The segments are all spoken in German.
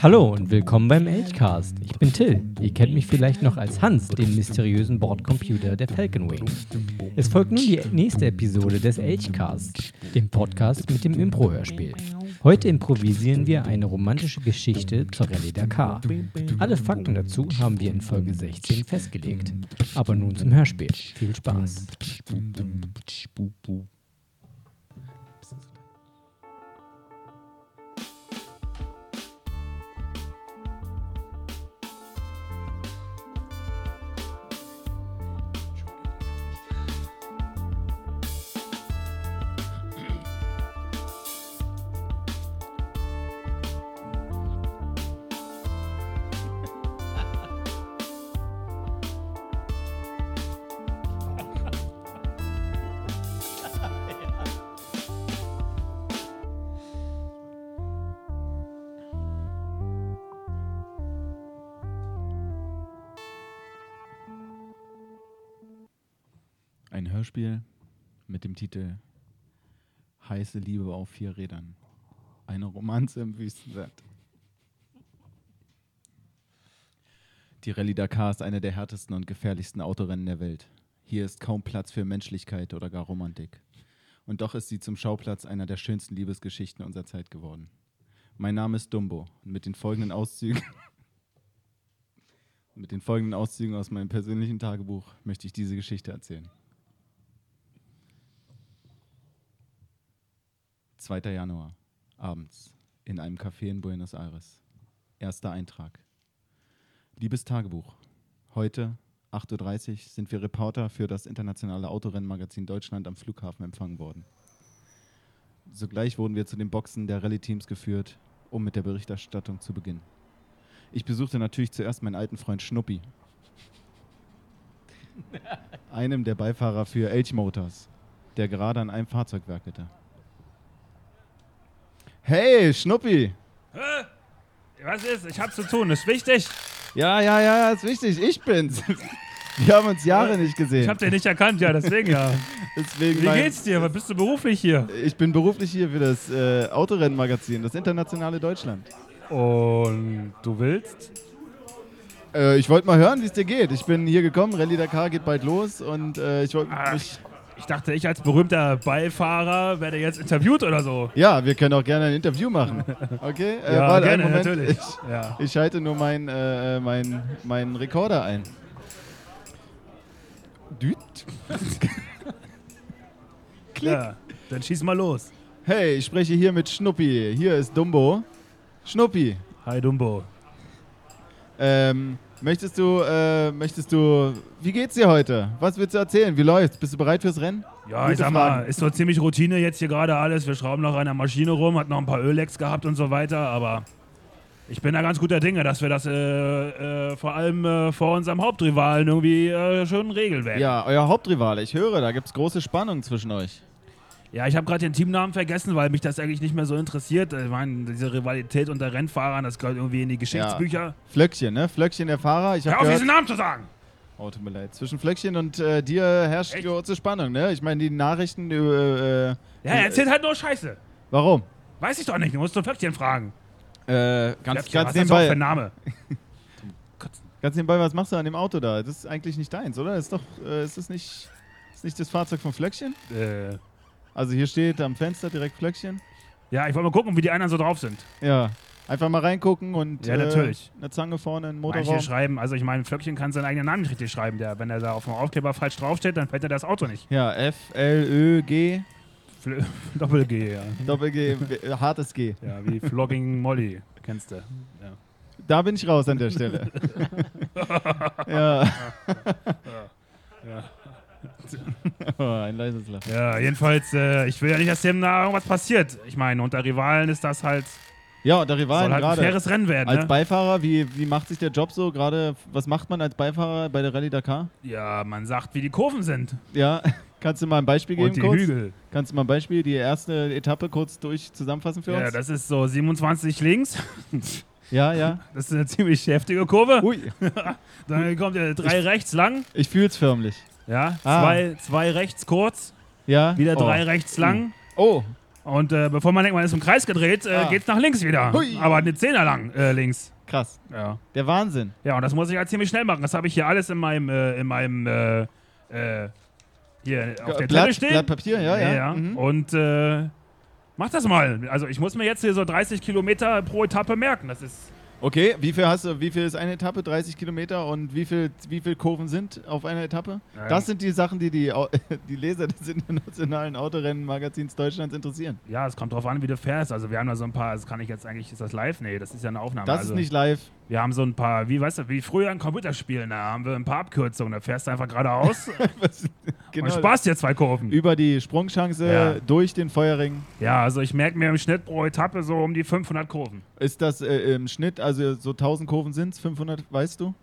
Hallo und willkommen beim Elchcast. Ich bin Till. Ihr kennt mich vielleicht noch als Hans, den mysteriösen Bordcomputer der Falcon Wing. Es folgt nun die nächste Episode des Elchcast, dem Podcast mit dem Impro-Hörspiel. Heute improvisieren wir eine romantische Geschichte zur Rallye Dakar. Alle Fakten dazu haben wir in Folge 16 festgelegt. Aber nun zum Hörspiel. Viel Spaß. Titel Heiße Liebe auf vier Rädern. Eine Romanze im Wüstensand. Die Rallye Dakar ist eine der härtesten und gefährlichsten Autorennen der Welt. Hier ist kaum Platz für Menschlichkeit oder gar Romantik. Und doch ist sie zum Schauplatz einer der schönsten Liebesgeschichten unserer Zeit geworden. Mein Name ist Dumbo und mit den folgenden Auszügen mit den folgenden Auszügen aus meinem persönlichen Tagebuch möchte ich diese Geschichte erzählen. 2. Januar, abends, in einem Café in Buenos Aires. Erster Eintrag. Liebes Tagebuch, heute, 8.30 Uhr, sind wir Reporter für das internationale Autorennmagazin Deutschland am Flughafen empfangen worden. Sogleich wurden wir zu den Boxen der Rallye-Teams geführt, um mit der Berichterstattung zu beginnen. Ich besuchte natürlich zuerst meinen alten Freund Schnuppi, einem der Beifahrer für Elch Motors, der gerade an einem Fahrzeug werkelte. Hey, Schnuppi! Hä? Was ist? Ich hab zu tun, ist wichtig. Ja, ja, ja, ist wichtig, ich bin's. Wir haben uns Jahre nicht gesehen. Ich hab dich nicht erkannt, ja, deswegen ja. Deswegen Wie geht's dir? Was bist du beruflich hier? Ich bin beruflich hier für das äh, Autorennmagazin, das internationale Deutschland. Und du willst? Äh, ich wollte mal hören, wie es dir geht. Ich bin hier gekommen, Rallye Dakar geht bald los und äh, ich wollte mich. Ich dachte, ich als berühmter Beifahrer werde jetzt interviewt oder so. Ja, wir können auch gerne ein Interview machen. Okay? Äh, Ja, warte, gerne, Moment. natürlich. Ich, Ja. ich schalte nur meinen äh, mein, mein Rekorder ein. Düt. Klick. ja. Dann schieß mal los. Hey, ich spreche hier mit Schnuppi. Hier ist Dumbo. Schnuppi, Hi Dumbo. ähm, möchtest du, äh, möchtest du, wie geht's dir heute? Was willst du erzählen? Wie läuft's? Bist du bereit fürs Rennen? Ja, Gute ich sag mal, Fragen. ist so ziemlich Routine jetzt hier gerade alles. Wir schrauben noch an der Maschine rum, hat noch ein paar Öllecks gehabt und so weiter, aber ich bin da ganz guter Dinge, dass wir das äh, äh, vor allem äh, vor unserem Hauptrivalen irgendwie äh, schön regeln werden. Ja, euer Hauptrivale. Ich höre, da gibt's große Spannung zwischen euch. Ja, ich habe gerade den Teamnamen vergessen, weil mich das eigentlich nicht mehr so interessiert. Ich meine, diese Rivalität unter Rennfahrern, das gehört irgendwie in die Geschichtsbücher. Flöckchen, ne? Flöckchen der Fahrer. Ich Hör auf, gehört, diesen Namen zu sagen! oh, tut mir leid. Zwischen Flöckchen und äh, dir herrscht Echt? große Spannung, ne? Ich meine, die Nachrichten über, äh, Ja, er erzählt halt nur Scheiße. warum? Weiß ich doch nicht, du musst du Flöckchen fragen. Äh, ganz, Flöckchen, ganz was ist das für ein nebenbei, Name? ganz nebenbei, was machst du an dem Auto da? Das ist eigentlich nicht deins, oder? Ist doch, äh, ist das nicht, ist nicht das Fahrzeug von Flöckchen? Äh, Also hier steht am Fenster direkt Flöckchen. ja, ich wollte mal gucken, wie die anderen so drauf sind. Ja, einfach mal reingucken und Ja, natürlich. Äh, eine Zange vorne, ein Manche Motorraum. schreiben, also ich meine, Flöckchen kann seinen eigenen Namen nicht richtig schreiben. Der, wenn er da auf dem Aufkleber falsch draufsteht, dann fällt er das Auto nicht. Ja, F, L, Ö, G, Fl Doppel-G, ja. Doppel G, hartes G. Ja, wie Flogging Molly, kennst du. Ja. Da bin ich raus an der Stelle. ja. Ja. Oh, ein leises Lachen. Ja, jedenfalls, äh, ich will ja nicht, dass dem da irgendwas passiert. Ich meine, unter Rivalen ist das halt, Ja, soll Rivalen halt ein gerade. faires Rennen werden. Als Ne? Beifahrer, wie, wie macht sich der Job so gerade? Was macht man als Beifahrer bei der Rallye Dakar? Ja, man sagt, wie die Kurven sind. Ja, kannst du mal ein Beispiel geben Und die kurz? Hügel. Kannst du mal ein Beispiel, die erste Etappe kurz durch zusammenfassen für Ja, uns? das ist so 27 links. ja, ja. Das ist eine ziemlich heftige Kurve. Ui, Dann kommt ja drei rechts lang. ich fühl's förmlich. Ja, Ah. zwei, zwei rechts kurz. Ja. Wieder oh. drei rechts lang. Oh, Und äh, bevor man denkt, man ist im Kreis gedreht, äh, Ah. geht's nach links wieder. Hui. Aber eine Zehner lang äh, links. krass. Ja. Der Wahnsinn. ja, und das muss ich halt ziemlich schnell machen. Das habe ich hier alles in meinem, äh, in meinem, äh, äh, hier auf der Blatt, stehen. Blatt Papier, ja, ja. Mhm. Und mach das mal. Also ich muss mir jetzt hier so 30 Kilometer pro Etappe merken. Das ist Okay, wie viel hast du, wie viel ist eine Etappe? 30 Kilometer und wie viel, wie viel Kurven sind auf einer Etappe? Ja. Das sind die Sachen, die die, die Leser des internationalen Autorennenmagazins Deutschlands interessieren. Ja, es kommt drauf an, wie du fährst. Also wir haben da so ein paar, das kann ich jetzt eigentlich, ist das live? Nee, das ist ja eine Aufnahme. Das also, ist nicht live. Wir haben so ein paar, wie weißt du, wie früher in Computerspielen, da haben wir ein paar Abkürzungen. Da fährst du einfach geradeaus Was- und sparst dir zwei Kurven. Über die Sprungchance Ja. durch den Feuerring. Ja, also ich merke mir im Schnitt pro Etappe so um die 500 Kurven. Ist das äh, im Schnitt, also so 1000 Kurven sind es, 500, weißt du?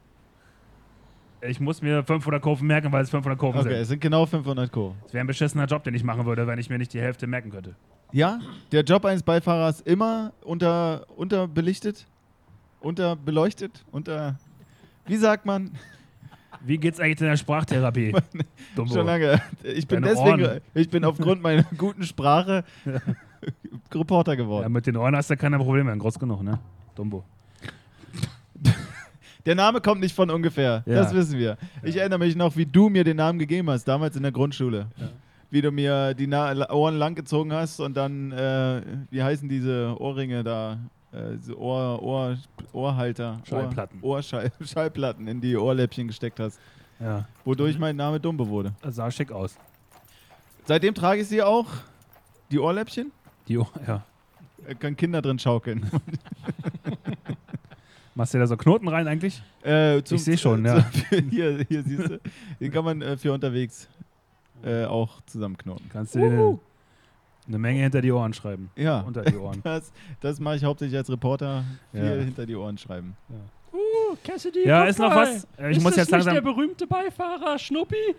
Ich muss mir 500 Kurven merken, weil es 500 Kurven Okay, sind. es sind genau 500 Kurven. Das wäre ein beschissener Job, den ich machen würde, wenn ich mir nicht die Hälfte merken könnte. Ja, der Job eines Beifahrers immer unter, unterbelichtet, unterbeleuchtet, unter, wie sagt man, Wie geht's eigentlich in der Sprachtherapie? Dumbo. schon lange. Ich bin Deine deswegen, Ohren. ich bin aufgrund meiner guten Sprache Reporter Ja, geworden. mit den Ohren hast du keine Probleme, groß genug, ne? Dumbo. Der Name kommt nicht von ungefähr, Ja. das wissen wir. Ich erinnere mich noch, wie du mir den Namen gegeben hast, damals in der Grundschule. Wie du mir die Na Ohren langgezogen hast und dann, äh, wie heißen diese Ohrringe da? Äh, Ohr, Ohr, Ohrhalter. Schallplatten. Ohr, Ohrschall, Schallplatten in die Ohrläppchen gesteckt hast. Ja, Wodurch mein Name Dumbe wurde. das sah schick aus. Seitdem trage ich sie auch, die Ohrläppchen. Die Ohr, ja. Äh, können Kinder drin schaukeln. Machst du da so Knoten rein eigentlich? Äh, zum- Ich seh schon, ja. zum- hier, hier siehst du. Den kann man äh, für unterwegs äh, auch zusammenknoten. Kannst du dir eine, Menge hinter die Ohren schreiben. Ja, Unter die Ohren. das, das mache ich hauptsächlich als Reporter. Viel Ja. hinter die Ohren schreiben. Uh, Cassidy, Ja, ist noch mal. was? Ich ist muss das jetzt nicht langsam. der berühmte Beifahrer Schnuppi?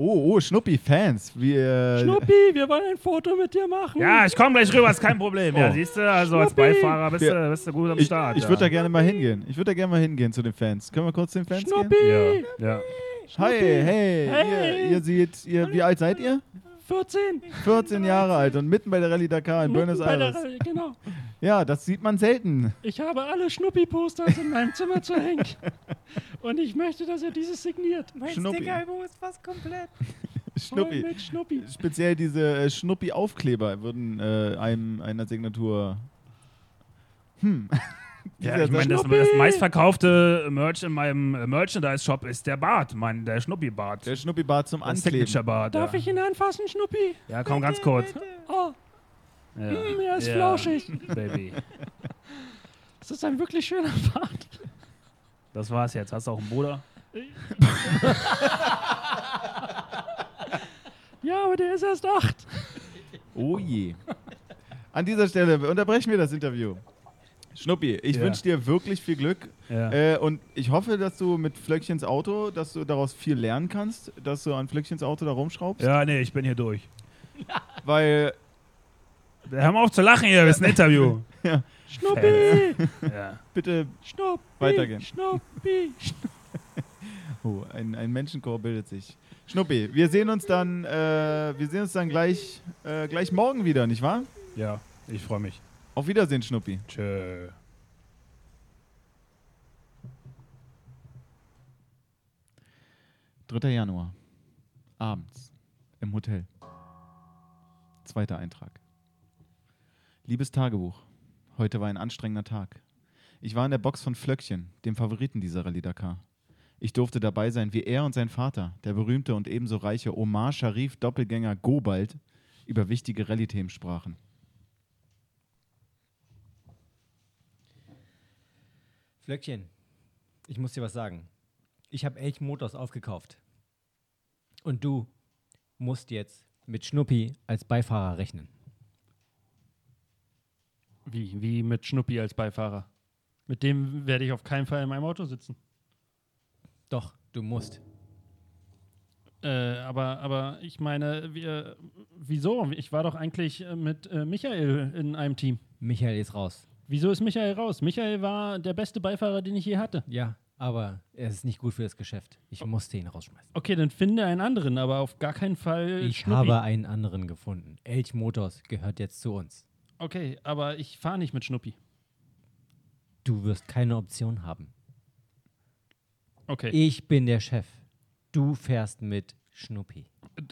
Oh, oh, Schnuppi-Fans. Schnuppi, wir wollen ein Foto mit dir machen. Ja, ich komme gleich rüber, ist kein Problem. Ja, Oh. siehst du, also als Schnuppi. Beifahrer bist, Ja. du, bist du gut am ich Start. ich ja. würde da gerne mal hingehen. Ich würde da gerne mal hingehen zu den Fans. Können wir kurz zu den Fans Schnuppi, gehen? Ja, ja. Hi, hey, Hey. Ihr, ihr seht, ihr, wie alt seid ihr? 14. 14 Jahre alt und mitten bei der Rallye Dakar in Buenos Mitten bei der Aires. Reihe, Genau. Ja, das sieht man selten. Ich habe alle Schnuppi-Posters in meinem Zimmer zu hängen. Und ich möchte, dass er dieses signiert. Mein Schnuppi. Stickeralbum ist fast komplett. Voll Schnuppi. mit Schnuppi. Speziell diese äh, Schnuppi-Aufkleber würden äh, einem einer Signatur. Hm. Ja, ich meine, das, das meistverkaufte Merch in meinem äh, Merchandise-Shop ist der Bart, mein, der Schnuppi-Bart. Der Schnuppi-Bart zum Der Ankleben. Signature-Bart. Darf ja. ich ihn anfassen, Schnuppi? Ja, komm, ganz kurz. Oh, Ja. mm, er ist Ja, flauschig. Baby. Das ist ein wirklich schöner Bart. Das war's jetzt. Hast du auch einen Bruder? Ja, aber der ist erst acht. Oh je. An dieser Stelle unterbrechen wir das Interview. Schnuppi, ich Ja. wünsche dir wirklich viel Glück. Ja. Äh, und ich hoffe, dass du mit Flöckchens Auto, dass du daraus viel lernen kannst, dass du an Flöckchens Auto da rumschraubst. ja, nee, ich bin hier durch. Weil, Hör mal auf zu lachen hier, das ist ein Interview. Schnuppi, ja. bitte, Schnuppi, Weitergehen. Schnuppi. oh, ein, ein Menschenchor bildet sich. Schnuppi, wir sehen uns dann, äh, wir sehen uns dann gleich, äh, gleich morgen wieder, nicht wahr? ja, ich freue mich. Auf Wiedersehen, Schnuppi. Tschö. Dritter Januar. Abends. Im Hotel. Zweiter Eintrag. Liebes Tagebuch. Heute war ein anstrengender Tag. Ich war in der Box von Flöckchen, dem Favoriten dieser Rallye Dakar. Ich durfte dabei sein, wie er und sein Vater, der berühmte und ebenso reiche Omar Sharif Doppelgänger Gobald, über wichtige Rallye-Themen sprachen. Flöckchen, ich muss dir was sagen. Ich habe Elch Motors aufgekauft. Und du musst jetzt mit Schnuppi als Beifahrer rechnen. Wie, wie mit Schnuppi als Beifahrer. Mit dem werde ich auf keinen Fall in meinem Auto sitzen. Doch, du musst. Äh, aber, aber ich meine, wir, wieso? Ich war doch eigentlich äh, mit äh, Michael in einem Team. Michael ist raus. Wieso ist Michael raus? Michael war der beste Beifahrer, den ich je hatte. Ja, Aber er ist nicht gut für das Geschäft. Ich musste ihn rausschmeißen. Okay, dann finde einen anderen, aber auf gar keinen Fall Ich Schnuppi. habe einen anderen gefunden. Elch Motors gehört jetzt zu uns. Okay, aber ich fahre nicht mit Schnuppi. Du wirst keine Option haben. Okay. Ich bin der Chef. Du fährst mit Schnuppi.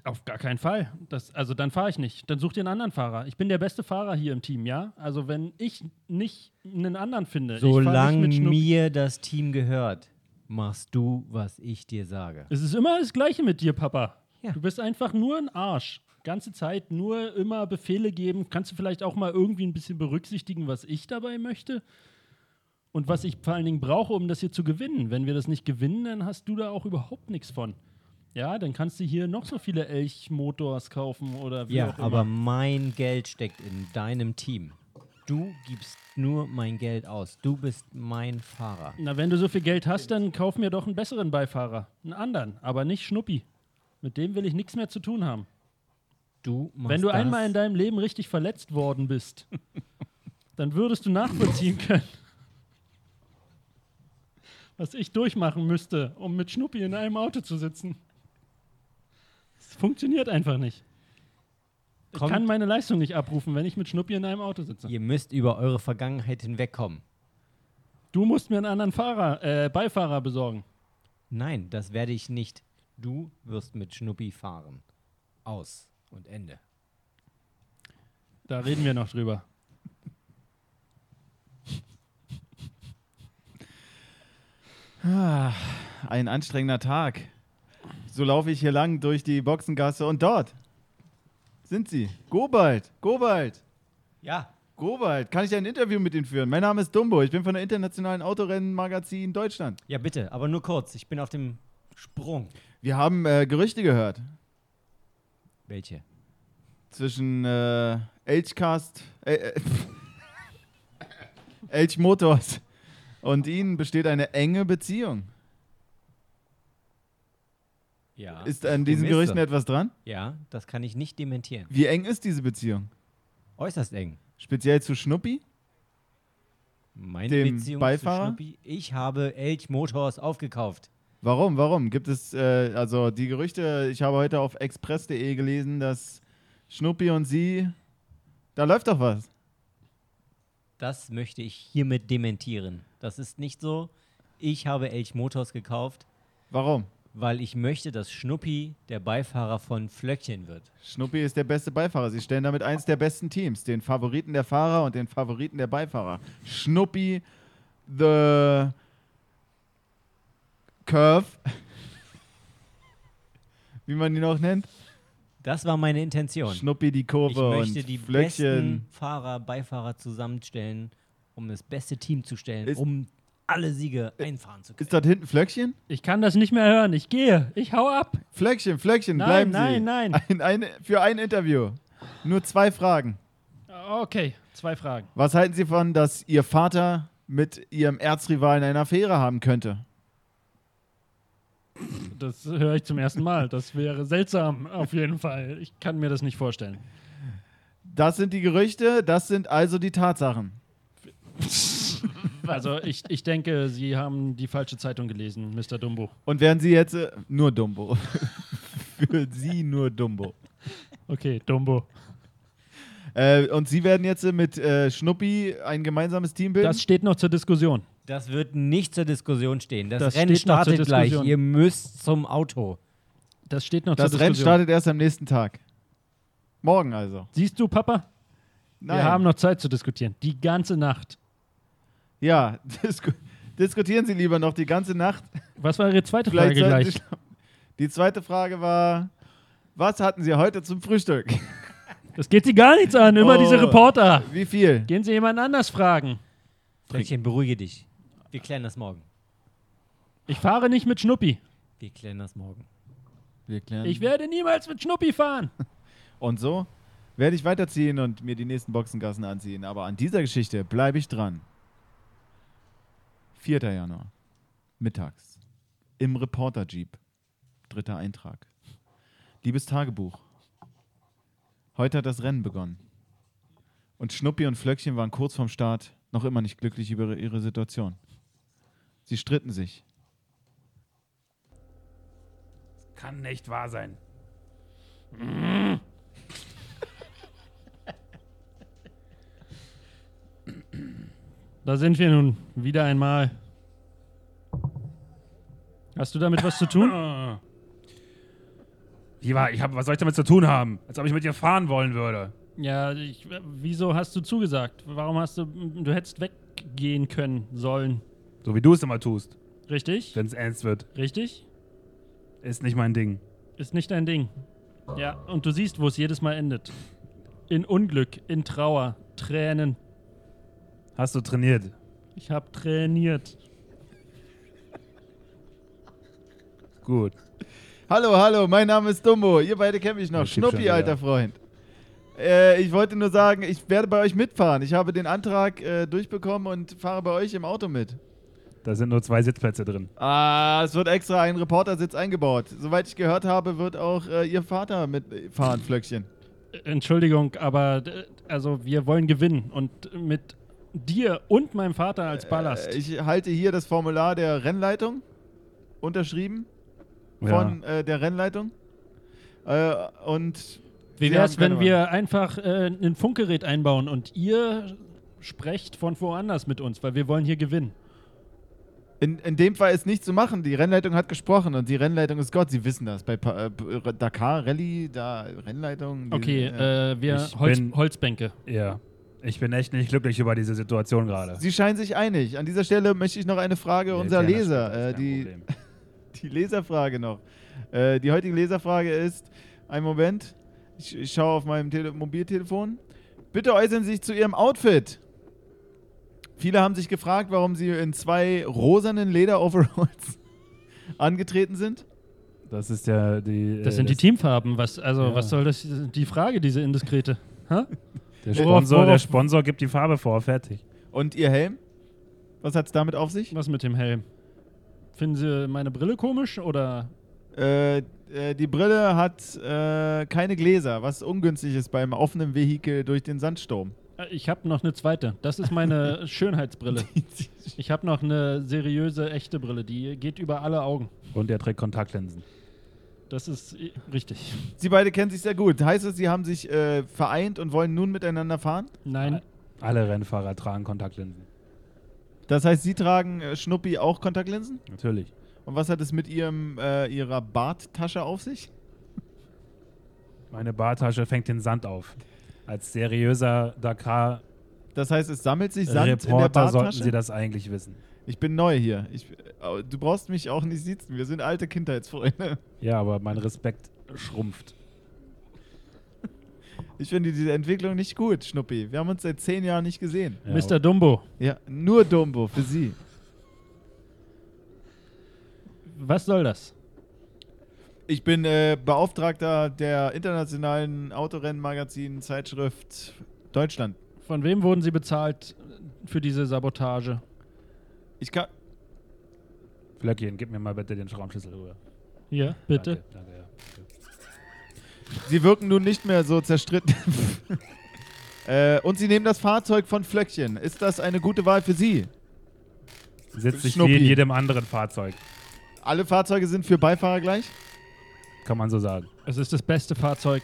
Auf gar keinen Fall. Das, also dann fahre ich nicht. Dann such dir einen anderen Fahrer. Ich bin der beste Fahrer hier im Team, ja? Also wenn ich nicht einen anderen finde, Solange mir das Team gehört, machst du, was ich dir sage. Es ist immer das Gleiche mit dir, Papa. Ja. Du bist einfach nur ein Arsch. Ganze Zeit nur immer Befehle geben. Kannst du vielleicht auch mal irgendwie ein bisschen berücksichtigen, was ich dabei möchte? Und was ich vor allen Dingen brauche, um das hier zu gewinnen. Wenn wir das nicht gewinnen, dann hast du da auch überhaupt nichts von. Ja, dann kannst du hier noch so viele Elch-Motors kaufen oder wie Ja, auch aber immer. mein Geld steckt in deinem Team. Du gibst nur mein Geld aus. Du bist mein Fahrer. Na, wenn du so viel Geld hast, dann kauf mir doch einen besseren Beifahrer. Einen anderen, aber nicht Schnuppi. Mit dem will ich nichts mehr zu tun haben. Du machst Wenn du das. einmal in deinem Leben richtig verletzt worden bist, dann würdest du nachvollziehen können, was ich durchmachen müsste, um mit Schnuppi in einem Auto zu sitzen. Es funktioniert einfach nicht. Ich Kommt- kann meine Leistung nicht abrufen, wenn ich mit Schnuppi in einem Auto sitze. Ihr müsst über eure Vergangenheit hinwegkommen. Du musst mir einen anderen Fahrer, äh, Beifahrer besorgen. Nein, das werde ich nicht. Du wirst mit Schnuppi fahren. Aus und Ende. Da reden wir noch drüber. Ah, ein anstrengender Tag. So laufe ich hier lang durch die Boxengasse und dort sind sie. Gobald, Gobald, Ja. Gobald. Kann ich ein Interview mit Ihnen führen? Mein Name ist Dumbo. Ich bin von der Internationalen Autorennenmagazin Deutschland. Ja, bitte, aber nur kurz. Ich bin auf dem Sprung. Wir haben äh, Gerüchte gehört Welche? zwischen äh, Elchcast, äh, äh, Elch Motors und Ihnen besteht eine enge Beziehung. Ja. Ist an diesen Gerüchten so. etwas dran? Ja, das kann ich nicht dementieren. Wie eng ist diese Beziehung? Äußerst eng. Speziell zu Schnuppi? Meine Dem Beziehung Beifahrer? zu Schnuppi, ich habe Elch Motors aufgekauft. Warum? Warum? Gibt es, äh, also die Gerüchte, ich habe heute auf express.de gelesen, dass Schnuppi und Sie, da läuft doch was. Das möchte ich hiermit dementieren. Das ist nicht so. Ich habe Elch Motors gekauft, Warum? Weil ich möchte, dass Schnuppi der Beifahrer von Flöckchen wird. Schnuppi ist der beste Beifahrer. Sie stellen damit eins der besten Teams, den Favoriten der Fahrer und den Favoriten der Beifahrer. Schnuppi, the Curve, wie man ihn auch nennt. Das war meine Intention. Schnuppi, die Ich Kurve möchte und die Flöckchen. besten Fahrer, Beifahrer zusammenstellen, um das beste Team zu stellen, Ist- um alle Siege einfahren zu können. Ist dort hinten Flöckchen? Ich kann das nicht mehr hören. Ich gehe. Ich hau ab. Flöckchen, Flöckchen, Nein, bleiben nein, Sie. nein. Ein, ein, für ein Interview. Nur zwei Fragen. Okay, zwei Fragen. Was halten Sie von, dass Ihr Vater mit Ihrem Erzrivalen eine Affäre haben könnte? Das höre ich zum ersten Mal. Das wäre seltsam, auf jeden Fall. Ich kann mir das nicht vorstellen. Das sind die Gerüchte, das sind also die Tatsachen. Also ich, ich denke, Sie haben die falsche Zeitung gelesen, Mr. Dumbo. Und werden Sie jetzt äh, nur Dumbo. Für Sie nur Dumbo. Okay, Dumbo. Äh, und Sie werden jetzt äh, mit äh, Schnuppi ein gemeinsames Team bilden? Das steht noch zur Diskussion. Das wird nicht zur Diskussion stehen. Das, Das Rennen steht noch zur startet gleich. Ihr müsst zum Auto. Das steht noch das zur Rennen Diskussion. startet erst am nächsten Tag. Morgen also. Siehst du, Papa? Nein. Wir haben noch Zeit zu diskutieren. Die ganze Nacht. Ja, disku diskutieren Sie lieber noch die ganze Nacht. Was war Ihre zweite Frage gleich? Sie. Die zweite Frage war, was hatten Sie heute zum Frühstück? Das geht Sie gar nichts an. Immer Oh. diese Reporter. Wie viel? Gehen Sie jemand anders fragen. Flöckchen, beruhige dich. Wir klären das morgen. Ich fahre nicht mit Schnuppi. Wir klären das morgen. Wir klären. Ich werde niemals mit Schnuppi fahren. Und so werde ich weiterziehen und mir die nächsten Boxengassen anziehen. Aber an dieser Geschichte bleibe ich dran. 4. Januar, mittags, im Reporter-Jeep, dritter Eintrag. Liebes Tagebuch, heute hat das Rennen begonnen. Und Schnuppi und Flöckchen waren kurz vorm Start noch immer nicht glücklich über ihre Situation. Sie stritten sich. Kann nicht wahr sein. Da sind wir nun wieder einmal. Hast du damit was zu tun? War, ich hab, was soll ich damit zu tun haben? Als ob ich mit dir fahren wollen würde. Ja, ich, wieso hast du zugesagt? Warum hast du. Du hättest weggehen können sollen. So wie du es immer tust, Richtig? wenn es ernst wird. Richtig? Ist nicht mein Ding. Ist nicht dein Ding. Ja, und du siehst, wo es jedes Mal endet. In Unglück, in Trauer, Tränen. Hast du trainiert? Ich habe trainiert. Gut. Hallo, hallo, mein Name ist Dumbo. Ihr beide kennt mich noch. Schon Schnuppi, wieder. alter Freund. Äh, ich wollte nur sagen, ich werde bei euch mitfahren. Ich habe den Antrag äh, durchbekommen und fahre bei euch im Auto mit. Da sind nur zwei Sitzplätze drin. Ah, es wird extra ein Reportersitz eingebaut. Soweit ich gehört habe, wird auch äh, Ihr Vater mitfahren, Flöckchen. Entschuldigung, aber äh, also wir wollen gewinnen und mit dir und meinem Vater als Ballast. Äh, ich halte hier das Formular der Rennleitung, unterschrieben von äh, der Rennleitung. Äh, und Wie wäre es, wenn wir einfach äh, ein Funkgerät einbauen und ihr sprecht von woanders mit uns, weil wir wollen hier gewinnen. In, in dem Fall ist nichts zu machen. Die Rennleitung hat gesprochen und die Rennleitung ist Gott. Sie wissen das. Bei Pa- äh, Dakar, Rallye, da Rennleitung. die- Okay, äh, äh, wir Holz, bin- Holzbänke. Ja. Ich bin echt nicht glücklich über diese Situation gerade. Sie scheinen sich einig. An dieser Stelle möchte ich noch eine Frage Wir unserer das Leser. Äh, die, die Leserfrage noch. Äh, die heutige Leserfrage ist: Ein Moment. Ich, ich schaue auf meinem Tele Mobiltelefon. Bitte äußern Sie sich zu Ihrem Outfit. Viele haben sich gefragt, warum Sie in zwei rosanen Leder-Overalls angetreten sind. Das ist ja die. Das äh, sind die Teamfarben. Was, also, Ja. was soll das? Die Frage, diese indiskrete. Ha? Der Sponsor, der Sponsor gibt die Farbe vor, fertig. Und Ihr Helm? Was hat es damit auf sich? Was mit dem Helm? Finden Sie meine Brille komisch oder? Äh, äh, die Brille hat äh, keine Gläser, was ungünstig ist beim offenen Vehikel durch den Sandsturm. Äh, Ich habe noch eine zweite. Das ist meine Schönheitsbrille. Ich habe noch eine seriöse, echte Brille. Die geht über alle Augen. Und er trägt Kontaktlinsen. Das ist äh, richtig. Sie beide kennen sich sehr gut. Heißt es, Sie haben sich äh, vereint und wollen nun miteinander fahren? Nein, Alle Rennfahrer tragen Kontaktlinsen. Das heißt, Sie tragen äh, Schnuppi auch Kontaktlinsen? Natürlich. Und was hat es mit Ihrem, äh, Ihrer Barttasche auf sich? Meine Bartasche fängt den Sand auf. Als seriöser Dakar-Reporter Das heißt, es sammelt sich Sand in der sollten Barttasche? Sie das eigentlich wissen. Ich bin neu hier. Ich, du brauchst mich auch nicht sitzen. Wir sind alte Kindheitsfreunde. Ja, aber mein Respekt schrumpft. Ich finde diese Entwicklung nicht gut, Schnuppi. Wir haben uns seit zehn Jahren nicht gesehen. Ja, Mr. Dumbo, Ja, nur Dumbo für Sie. was soll das? Ich bin äh, Beauftragter der internationalen Autorennmagazin-Zeitschrift Deutschland. Von wem wurden Sie bezahlt für diese Sabotage? Ich kann. Flöckchen, gib mir mal bitte den Schraubenschlüssel rüber. Hier, bitte. Danke, danke, ja. Sie wirken nun nicht mehr so zerstritten. äh, und Sie nehmen das Fahrzeug von Flöckchen. Ist das eine gute Wahl für Sie? Sitzt sich wie in jedem anderen Fahrzeug, Alle Fahrzeuge sind für Beifahrer gleich? kann man so sagen. Es ist das beste Fahrzeug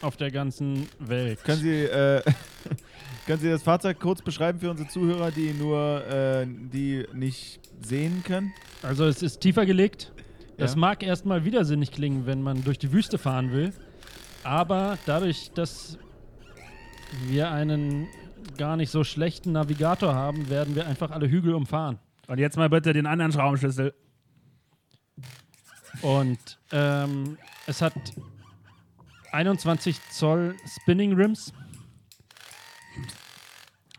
auf der ganzen Welt. Können Sie, äh, können Sie das Fahrzeug kurz beschreiben für unsere Zuhörer, die nur, äh, die nicht sehen können? Also es ist tiefer gelegt. Das Ja. mag erstmal widersinnig klingen, wenn man durch die Wüste fahren will. Aber dadurch, dass wir einen gar nicht so schlechten Navigator haben, werden wir einfach alle Hügel umfahren. Und jetzt mal bitte den anderen Schraubenschlüssel. Und ähm, es hat 21 Zoll Spinning Rims.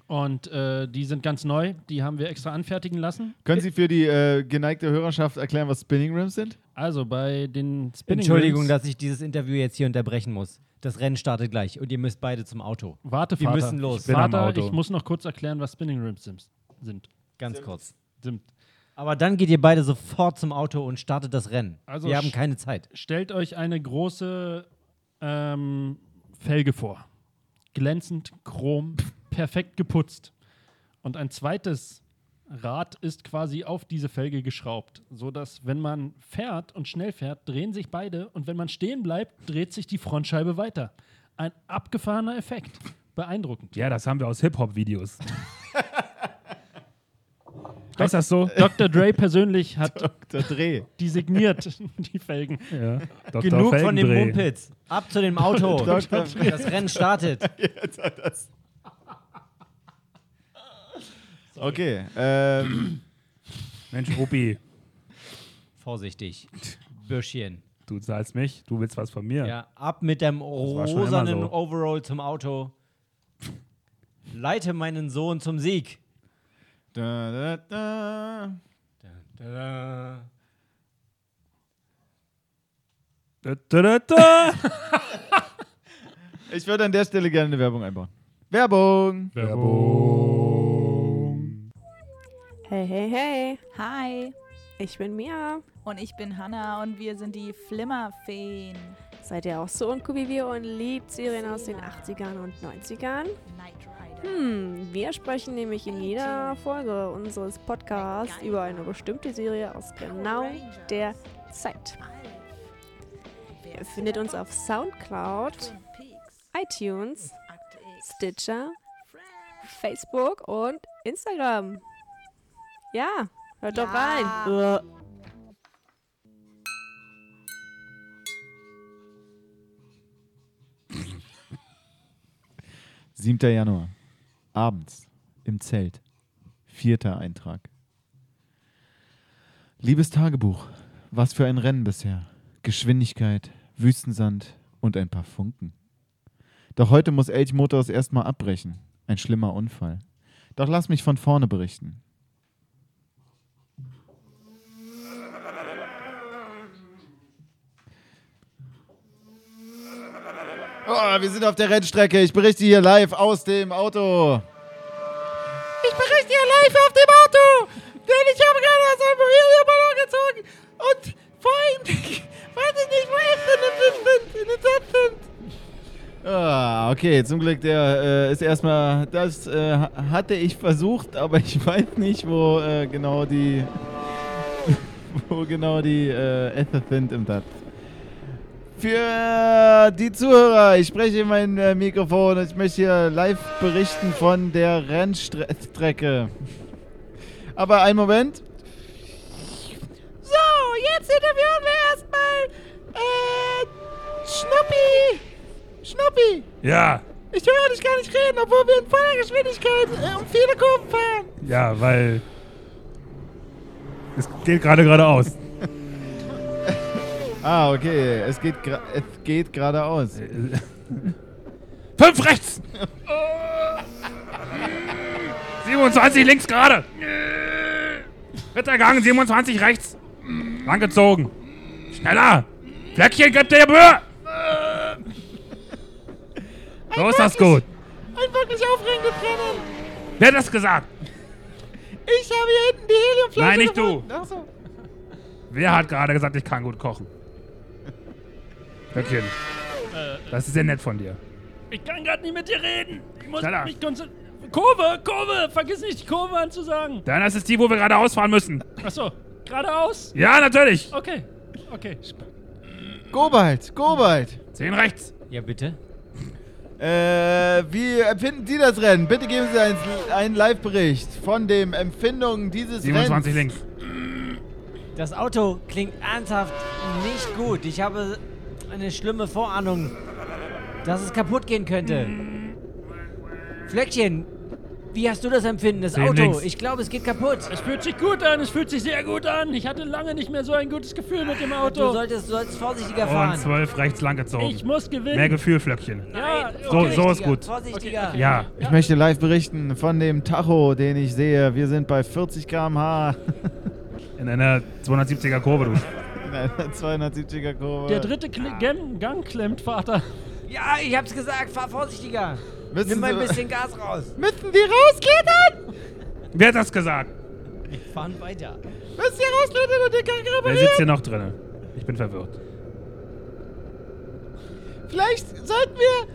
Und äh, die sind ganz neu. Die haben wir extra anfertigen lassen. Können Sie für die äh, geneigte Hörerschaft erklären, was Spinning Rims sind? Also bei den Spinning Entschuldigung, Rims. dass ich dieses Interview jetzt hier unterbrechen muss. Das Rennen startet gleich und ihr müsst beide zum Auto. Warte, Wir Vater. müssen los. bin am Vater, Auto. ich muss noch kurz erklären, was Spinning Rims sind. sind. Ganz kurz. sind. Aber dann geht ihr beide sofort zum Auto und startet das Rennen. Also Wir haben keine Zeit. Stellt euch eine große ähm, Felge vor. Glänzend, chrom, perfekt geputzt. Und ein zweites Rad ist quasi auf diese Felge geschraubt, sodass, wenn man fährt und schnell fährt, drehen sich beide und wenn man stehen bleibt, dreht sich die Frontscheibe weiter. Ein abgefahrener Effekt. Beeindruckend. Ja, das haben wir aus Hip-Hop-Videos. ist das so? Dr. Dre persönlich hat Dr. Dreh. die signiert, die Felgen. Ja. Dr. Genug von dem Felgendreh. Mumpitz. Ab zu dem Auto. Dr. das Rennen startet. Jetzt hat das. Okay, ähm, Mensch, Ruppi, Vorsichtig. Bürschchen. du zahlst mich, du willst was von mir. Ja, ab mit dem rosanen so. Overall zum Auto. Leite meinen Sohn zum Sieg. da, da, da. Da. Da, da, da, da. Ich würde an der Stelle gerne eine Werbung einbauen. Werbung! Werbung. Hey, hey, hey, Hi, ich bin Mia. und ich bin Hanna und wir sind die Flimmerfeen. Seid ihr auch so uncool wie wir und liebt Serien aus den 80ern und 90ern? Knight Rider. Hm, wir sprechen nämlich in jeder Folge unseres Podcasts über eine bestimmte Serie aus genau der Zeit. Ihr findet uns auf Soundcloud, iTunes, Stitcher. Facebook und Instagram. Ja, hört doch Ja. rein. Uah. 7. Januar. Abends. Im Zelt. Vierter Eintrag. Liebes Tagebuch. Was für ein Rennen bisher. Geschwindigkeit, Wüstensand und ein paar Funken. Doch heute muss Elch Motors erstmal abbrechen. Ein schlimmer Unfall. Doch lass mich von vorne berichten. Oh, wir sind auf der Rennstrecke. Ich berichte hier live aus dem Auto. Ich berichte hier live auf dem Auto. Denn ich habe gerade aus einem Heliumballon gezogen. Und vor ihm, weiß ich nicht, wo ist denn in den Satz sind. Ah, okay, zum Glück, der äh, ist erstmal, das äh, ha- hatte ich versucht, aber ich weiß nicht, wo äh, genau die, wo genau die äh, Ether sind im Satz. Für die Zuhörer, ich spreche in mein äh, Mikrofon und ich möchte hier live berichten von der Rennstrecke. Aber einen Moment. So, jetzt interviewen wir erstmal äh, Schnuppi. Schnuppi, Ja, ich höre dich gar nicht reden, obwohl wir in voller Geschwindigkeit äh, um viele Kurven fahren. ja, weil es geht gerade geradeaus. Ah, okay, es geht, gra- es geht geradeaus. Fünf rechts! 27 links gerade! Dritter Gang, 27 rechts! Langgezogen! Schneller! Fleckchen, gib dir Mühe! So ist das gut. Ein wirklich aufregendes Rennen. Wer hat das gesagt? Ich habe hier hinten die Heliumflasche Nein, nicht du. gefunden. Ach so. Wer hat gerade gesagt, ich kann gut kochen? Fleckchen, das ist sehr nett von dir. Ich kann gerade nicht mit dir reden. Ich muss Schneller. mich konzentrieren. Kurve, Kurve, vergiss nicht die Kurve anzusagen. Dann ist es die, wo wir gerade ausfahren müssen. Achso, geradeaus? Ja, natürlich. Okay, okay. Gobalt, Gobalt. Zehn rechts. Ja, bitte. Äh, wie empfinden Sie das Rennen? Bitte geben Sie einen, einen Live-Bericht von den Empfindungen dieses 27 Rennens. links. Das Auto klingt ernsthaft nicht gut. Ich habe eine schlimme Vorahnung, dass es kaputt gehen könnte. Flöckchen, wie hast du das Empfinden? Das Auto, links. ich glaube, es geht kaputt. Es fühlt sich gut an, es fühlt sich sehr gut an. Ich hatte lange nicht mehr so ein gutes Gefühl mit dem Du Auto. solltest, du solltest vorsichtiger Und fahren. 12 rechts langgezogen. Ich muss gewinnen. Mehr Gefühl, Flöckchen. ja, So- okay. so ist gut. Vorsichtiger. Ja. Ich möchte live berichten von dem Tacho, den ich sehe. Wir sind bei 40 km/h In einer 270er Kurve, du. in einer 270er Kurve. Der dritte Kli Gang, Gang klemmt, Vater. Ja, ich hab's gesagt, fahr vorsichtiger. Müssen Nimm mal ein bisschen Gas raus. Müssen Sie rausklettern? Wer hat das gesagt? Wir fahren weiter. Müssen Sie rausklettern und den Gang Wer reparieren? sitzt hier noch drin? Ich bin verwirrt. Vielleicht sollten wir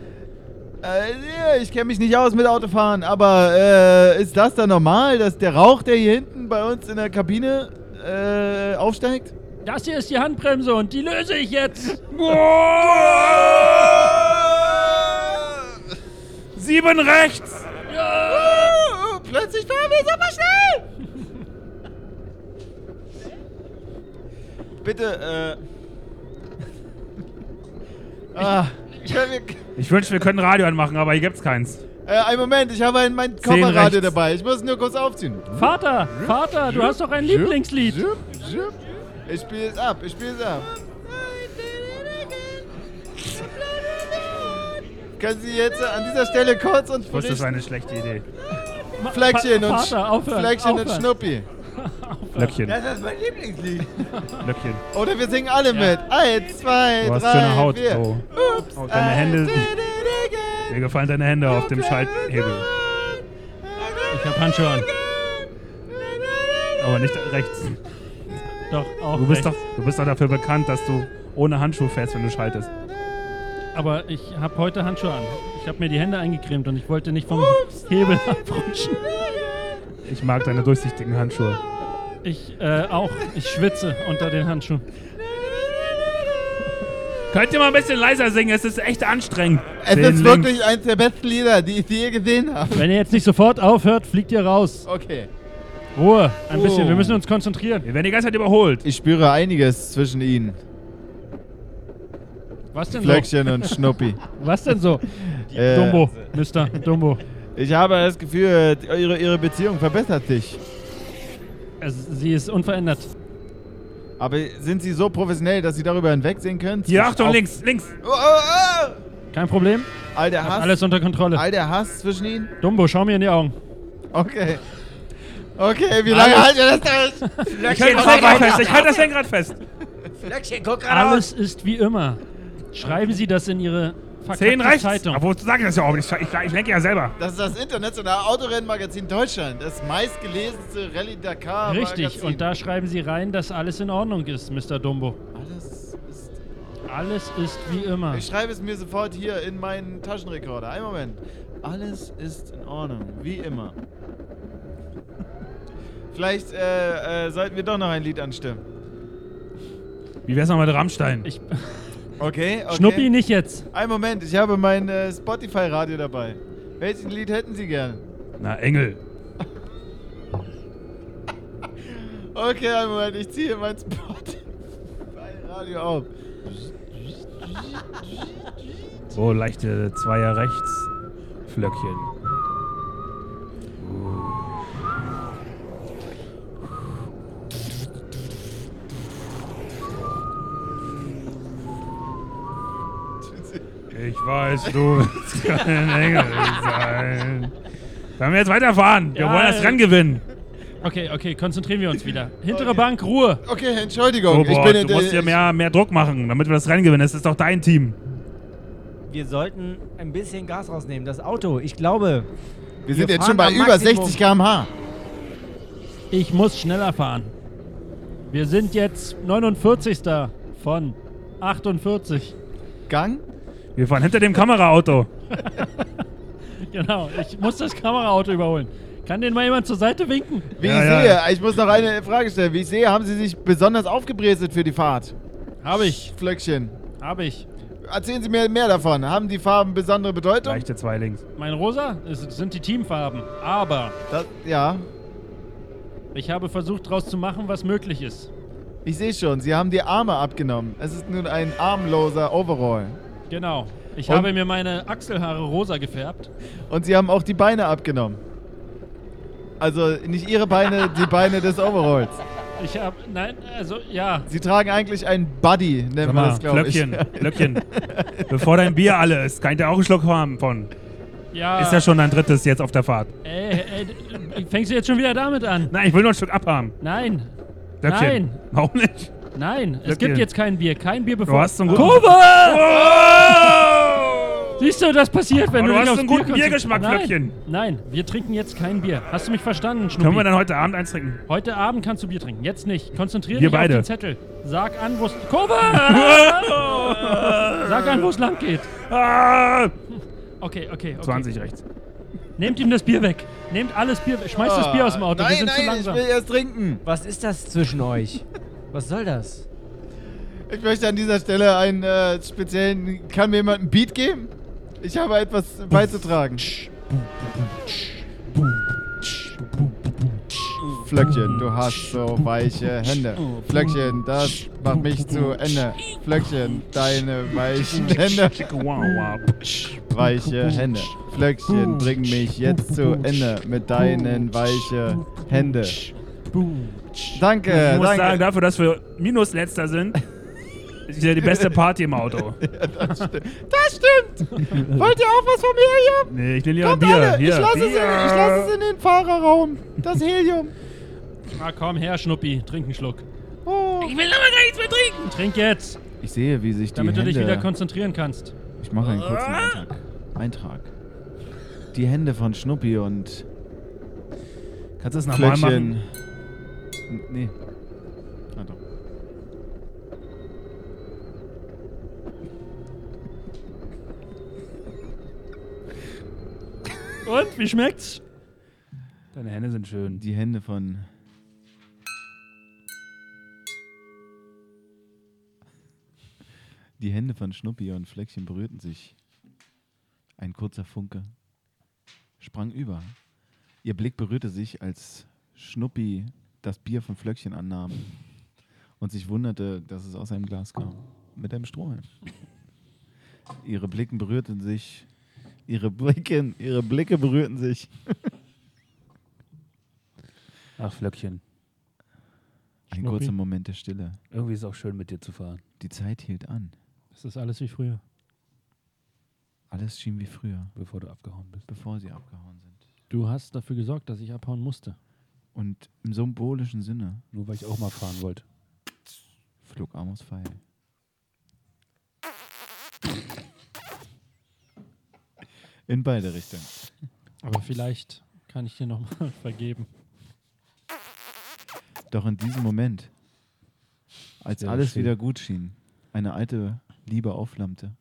Äh, ich kenne mich nicht aus mit Autofahren, aber äh, ist das dann normal, dass der Rauch, der hier hinten bei uns in der Kabine äh, aufsteigt? Das hier ist die Handbremse und die löse ich jetzt. Sieben rechts! Uh, plötzlich fahren wir super schnell! Bitte, äh. ah, wir, Ich wünschte, wir können Radio anmachen, aber hier gibt's keins. äh, einen Moment, ich habe ein, mein Kofferradio dabei. Ich muss es nur kurz aufziehen. Vater, Vater, du hast doch ein Lieblingslied. Zip, zip. Ich spiele es ab, ich spiele es ab. Können Sie jetzt an dieser Stelle kurz uns Ich wusste, das war eine schlechte Idee. Fleckchen und, Vater, aufhören, Fleckchen und. Schnuppi. Löckchen, Das ist mein Lieblingslied. Löckchen. Oder wir singen alle mit. Eins, zwei, Du hast drei, schöne Haut. vier. So. Ups, Oh, deine Hände-. Mir gefallen deine Hände auf dem Schalthebel. Ich hab Handschuhe an. Aber nicht rechts. Doch, auch Du bist, doch, du bist doch dafür bekannt, dass du ohne Handschuh fährst, wenn du schaltest. Aber ich habe heute Handschuhe an. Ich habe mir die Hände eingecremt und ich wollte nicht vom Hebel abrutschen. Ich mag deine durchsichtigen Handschuhe. Ich äh, auch. Ich schwitze unter den Handschuhen. Könnt ihr mal ein bisschen leiser singen? Es ist echt anstrengend. Es Den ist wirklich eins der besten Lieder, die ich je gesehen habe. Wenn ihr jetzt nicht sofort aufhört, fliegt ihr raus. Okay. Ruhe, ein Oh. bisschen. Wir müssen uns konzentrieren. Wir werden die ganze Zeit überholt. Ich spüre einiges zwischen ihnen. Was denn so? Flöckchen und Schnuppi. Was denn so? Äh, Dumbo, Mister Dumbo. Ich habe das Gefühl, ihre, ihre Beziehung verbessert sich. Es, sie ist unverändert. Aber sind Sie so professionell, dass Sie darüber hinwegsehen können? Hier, Achtung, links, links. Oh, oh, oh! Kein Problem. All der Hass, alles unter Kontrolle. all der Hass zwischen Ihnen? Dumbo, schau mir in die Augen. Okay. Okay, wie lange halten wir das durch? Ich halte das Lenkrad fest. Ich halte das Lenkrad fest. Alles ist wie immer. Schreiben Sie das in Ihre Zehn verkackte. Zeitung. Obwohl, sag ich das ja auch nicht. Ich, ich, ich lenke ja selber. Das ist das internationale Autorennmagazin Deutschland. Das meistgelesenste Rallye Dakar Richtig, Magazin. und da schreiben Sie rein, dass alles in Ordnung ist, Mr. Dumbo. Alles ist... Alles ist wie immer. Ich schreibe es mir sofort hier in meinen Taschenrekorder. Einen Moment. Alles ist in Ordnung, wie immer. Vielleicht äh, äh, sollten wir doch noch ein Lied anstimmen. Wie wär's noch mit Rammstein? Ich, Okay, okay. Schnuppi nicht jetzt. Einen Moment, ich habe mein äh, Spotify-Radio dabei. Welches Lied hätten Sie gern? Na, Engel. Okay, einen Moment, ich ziehe mein Spotify-Radio auf. So, leichte Zweier rechts. Flöckchen. Ich weiß, du willst kein Engel sein. Sollen wir jetzt weiterfahren? Wir Ja, wollen das Rennen gewinnen. Okay, okay, konzentrieren wir uns wieder. Hintere Bank, Ruhe. Okay, Entschuldigung. ich Robert, bin du in der- musst hier mehr, mehr Druck machen, damit wir das Rennen gewinnen. Das ist doch dein Team. Wir sollten ein bisschen Gas rausnehmen. Das Auto, ich glaube. Wir sind jetzt schon fahren bei am über Maximum. 60 km/h. Ich muss schneller fahren. Wir sind jetzt 49. von 48. Gang? Wir fahren hinter dem Kameraauto. Genau, ich muss das Kameraauto überholen. Kann den mal jemand zur Seite winken? Wie Ja, ich ja. sehe, ich muss noch eine Frage stellen. Wie ich sehe, haben Sie sich besonders aufgebrezelt für die Fahrt? Habe ich, Flöckchen. habe ich. Erzählen Sie mir mehr davon. Haben die Farben besondere Bedeutung? Leichte zwei links. Mein Rosa es sind die Teamfarben. Aber Das, ja, ich habe versucht, daraus zu machen, was möglich ist. ich sehe schon. Sie haben die Arme abgenommen. Es ist nun ein armloser Overall. Genau. Ich Und- habe mir meine Achselhaare rosa gefärbt. Und Sie haben auch die Beine abgenommen. Also nicht Ihre Beine, die Beine des Overalls. Ich habe, nein, also ja. Sie tragen eigentlich ein Buddy, nennt Sag man das, glaube ich. Flöckchen. Bevor dein Bier alle ist, kann ich dir auch einen Schluck haben von. Ja, Ist ja schon dein drittes jetzt auf der Fahrt. Ey, ey, fängst du jetzt schon wieder damit an? Nein, ich will nur ein Stück abhaben. Nein, Flöckchen. Nein. Warum nicht? Nein, es gibt jetzt kein Bier. Kein Bier Du bevor. hast so einen guten. Kurve! Oh! Siehst du, das passiert, wenn Aber du du hast aufs einen guten Bier konzentrierst. Biergeschmack, Nein, Flöckchen. nein, wir trinken jetzt kein Bier. Hast du mich verstanden, Schnuppi? Können wir dann heute Abend eins trinken? Heute Abend kannst du Bier trinken, jetzt nicht. Konzentrier Wir dich beide. auf den Zettel. Sag an, wo es... Kurve! Sag an, wo es lang geht. Ah! Okay, okay, okay. 20 rechts. Nehmt ihm das Bier weg. Nehmt alles Bier weg. Schmeißt das Bier aus dem Auto. Nein, Wir sind nein, zu langsam. ich will erst trinken. Was ist das zwischen euch? Was soll das? Ich möchte an dieser Stelle einen äh, speziellen. Kann mir jemand einen Beat geben? Ich habe etwas beizutragen. Flöckchen, du hast so weiche Hände. Flöckchen, das macht mich zu Ende. Flöckchen, deine weichen Hände. Weiche Hände. Flöckchen, bring mich jetzt zu Ende mit deinen weiche Hände. Danke, Ich muss sagen, danke. dafür, dass wir Minusletzter sind, ist ja die beste Party im Auto. Das stimmt. Wollt ihr auch was vom Helium? Nee, ich will lieber Kommt Bier. alle, Hier. ich lasse es, in- ich lass es in den Fahrerraum. Das Helium. Ah, komm her, Schnuppi. Trink einen Schluck. Oh. Ich will aber gar nichts mehr trinken. Trink jetzt, Ich sehe, wie sich die damit du Hände... dich wieder konzentrieren kannst. ich mache einen kurzen Eintrag. Eintrag. Die Hände von Schnuppi und Kannst du das nochmal machen? Nee. Ah, doch. Und, wie schmeckt's? Deine Hände sind schön. Die Hände von... Die Hände von Schnuppi und Fleckchen berührten sich. Ein kurzer Funke sprang über. Ihr Blick berührte sich, als Schnuppi das Bier von Flöckchen annahm und sich wunderte, dass es aus einem Glas kam. Mit einem Strohhalm. Ihre Blicken berührten sich. Ihre Blicke, ihre Blicke berührten sich. Ach, Flöckchen. Ein Schnuppi. kurzer Moment der Stille. Irgendwie ist es auch schön, mit dir zu fahren. Die Zeit hielt an. Das ist alles wie früher. Alles schien wie früher, Bevor du abgehauen bist. bevor sie abgehauen sind. Du hast dafür gesorgt, dass ich abhauen musste. Und im symbolischen Sinne Nur weil ich auch mal fahren wollte. flog Amos Pfeil. In beide Richtungen. Aber vielleicht kann ich dir nochmal vergeben. Doch in diesem Moment, als Sehr alles schön. wieder gut schien, eine alte Liebe aufflammte,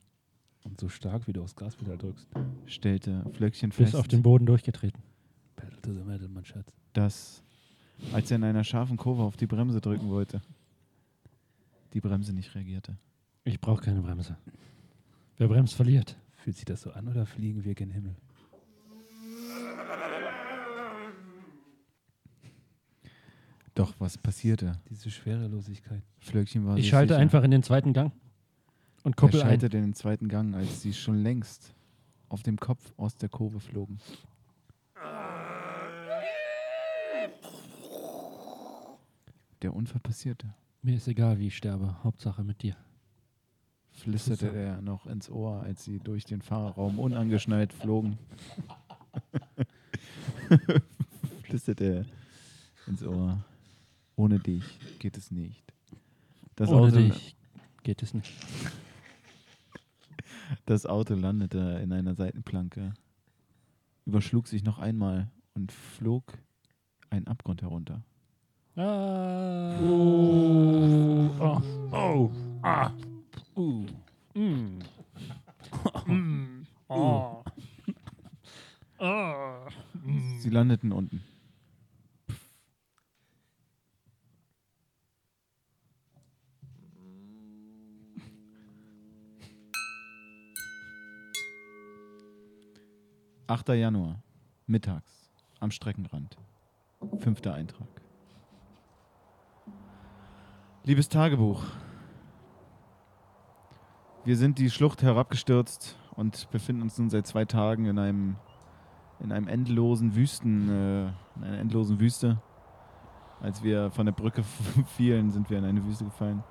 Und so stark, wie du aufs Gaspedal drückst. stellte Flöckchen Bis fest, auf den Boden durchgetreten. The metal, mein Schatz. dass, als er in einer scharfen Kurve auf die Bremse drücken wollte, die Bremse nicht reagierte. Ich brauche keine Bremse. Wer bremst, verliert. Fühlt sich das so an oder fliegen wir gen Himmel? Doch was passierte? Diese Schwerelosigkeit. Flöckchen war Ich schalte sicher. einfach in den zweiten Gang und Er kuppel ein. schaltete in den zweiten Gang, als sie schon längst auf dem Kopf aus der Kurve flogen. Der Unfall passierte, Mir ist egal, wie ich sterbe. Hauptsache mit dir. flüsterte so. er noch ins Ohr, als sie durch den Fahrerraum unangeschnallt flogen. flüsterte er ins Ohr. Ohne dich geht es nicht. Das, Ohne Auto, dich geht es nicht. das Auto landete in einer Seitenplanke, überschlug sich noch einmal und flog einen Abgrund herunter. Ah. Oh. Oh. Ah. Uh. Mm. Mm. Oh. Sie landeten unten. Achter Januar, mittags, am Streckenrand. Fünfter Eintrag. Liebes Tagebuch, wir sind die Schlucht herabgestürzt und befinden uns nun seit zwei Tagen in einem in einem endlosen Wüsten, äh, in einer endlosen Wüste. Als wir von der Brücke fielen, sind wir in eine Wüste gefallen.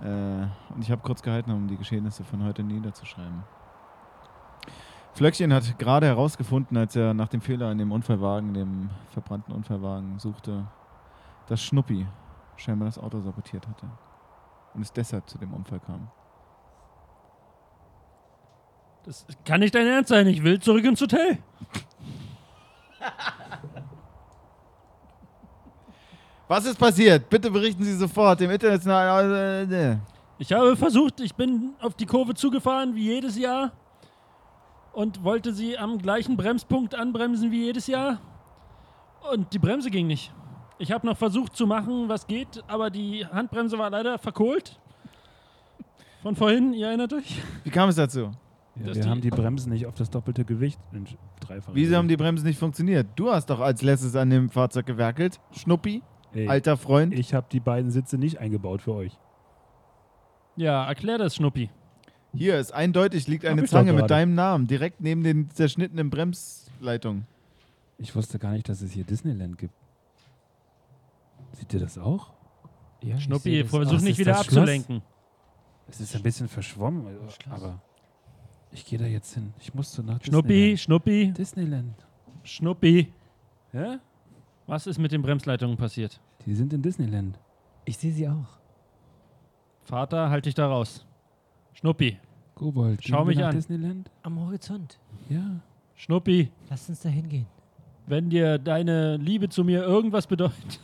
Äh, und ich habe kurz gehalten, um die Geschehnisse von heute niederzuschreiben. Flöckchen hat gerade herausgefunden, als er nach dem Fehler in dem Unfallwagen, dem verbrannten Unfallwagen, suchte, dass Schnuppi scheinbar das Auto sabotiert hatte. Und es deshalb zu dem Unfall kam. Das kann nicht dein Ernst sein. Ich will zurück ins Hotel. Was ist passiert? Bitte berichten Sie sofort dem internationalen. Ich habe versucht, ich bin auf die Kurve zugefahren, wie jedes Jahr. und wollte sie am gleichen Bremspunkt anbremsen wie jedes Jahr. Und die Bremse ging nicht. Ich habe noch versucht zu machen, was geht, aber die Handbremse war leider verkohlt. Von vorhin, ihr erinnert euch? Wie kam es dazu? Ja, wir die- haben die Bremsen nicht auf das doppelte Gewicht in dreifach. Wieso haben die Bremsen nicht funktioniert? Du hast doch als letztes an dem Fahrzeug gewerkelt. Schnuppi, Ey, alter Freund. Ich habe die beiden Sitze nicht eingebaut für euch. Ja, erklär das, Schnuppi. Hier ist eindeutig liegt eine Zange mit deinem Namen direkt neben den zerschnittenen Bremsleitungen. Ich wusste gar nicht, dass es hier Disneyland gibt. Seht ihr das auch? Ja, ich Schnuppi, versuch nicht wieder abzulenken. Es ist ein bisschen verschwommen, also, aber ich gehe da jetzt hin. Ich musste nach Schnuppi, Disneyland. Schnuppi, Disneyland. Schnuppi. Ja? Was ist mit den Bremsleitungen passiert? Die sind in Disneyland. Ich sehe sie auch. Vater, halt dich da raus. Schnuppi, Kobold, Schau mich nach an. Disneyland? Am Horizont. Ja. Schnuppi, Lass uns da hingehen. wenn dir deine Liebe zu mir irgendwas bedeutet,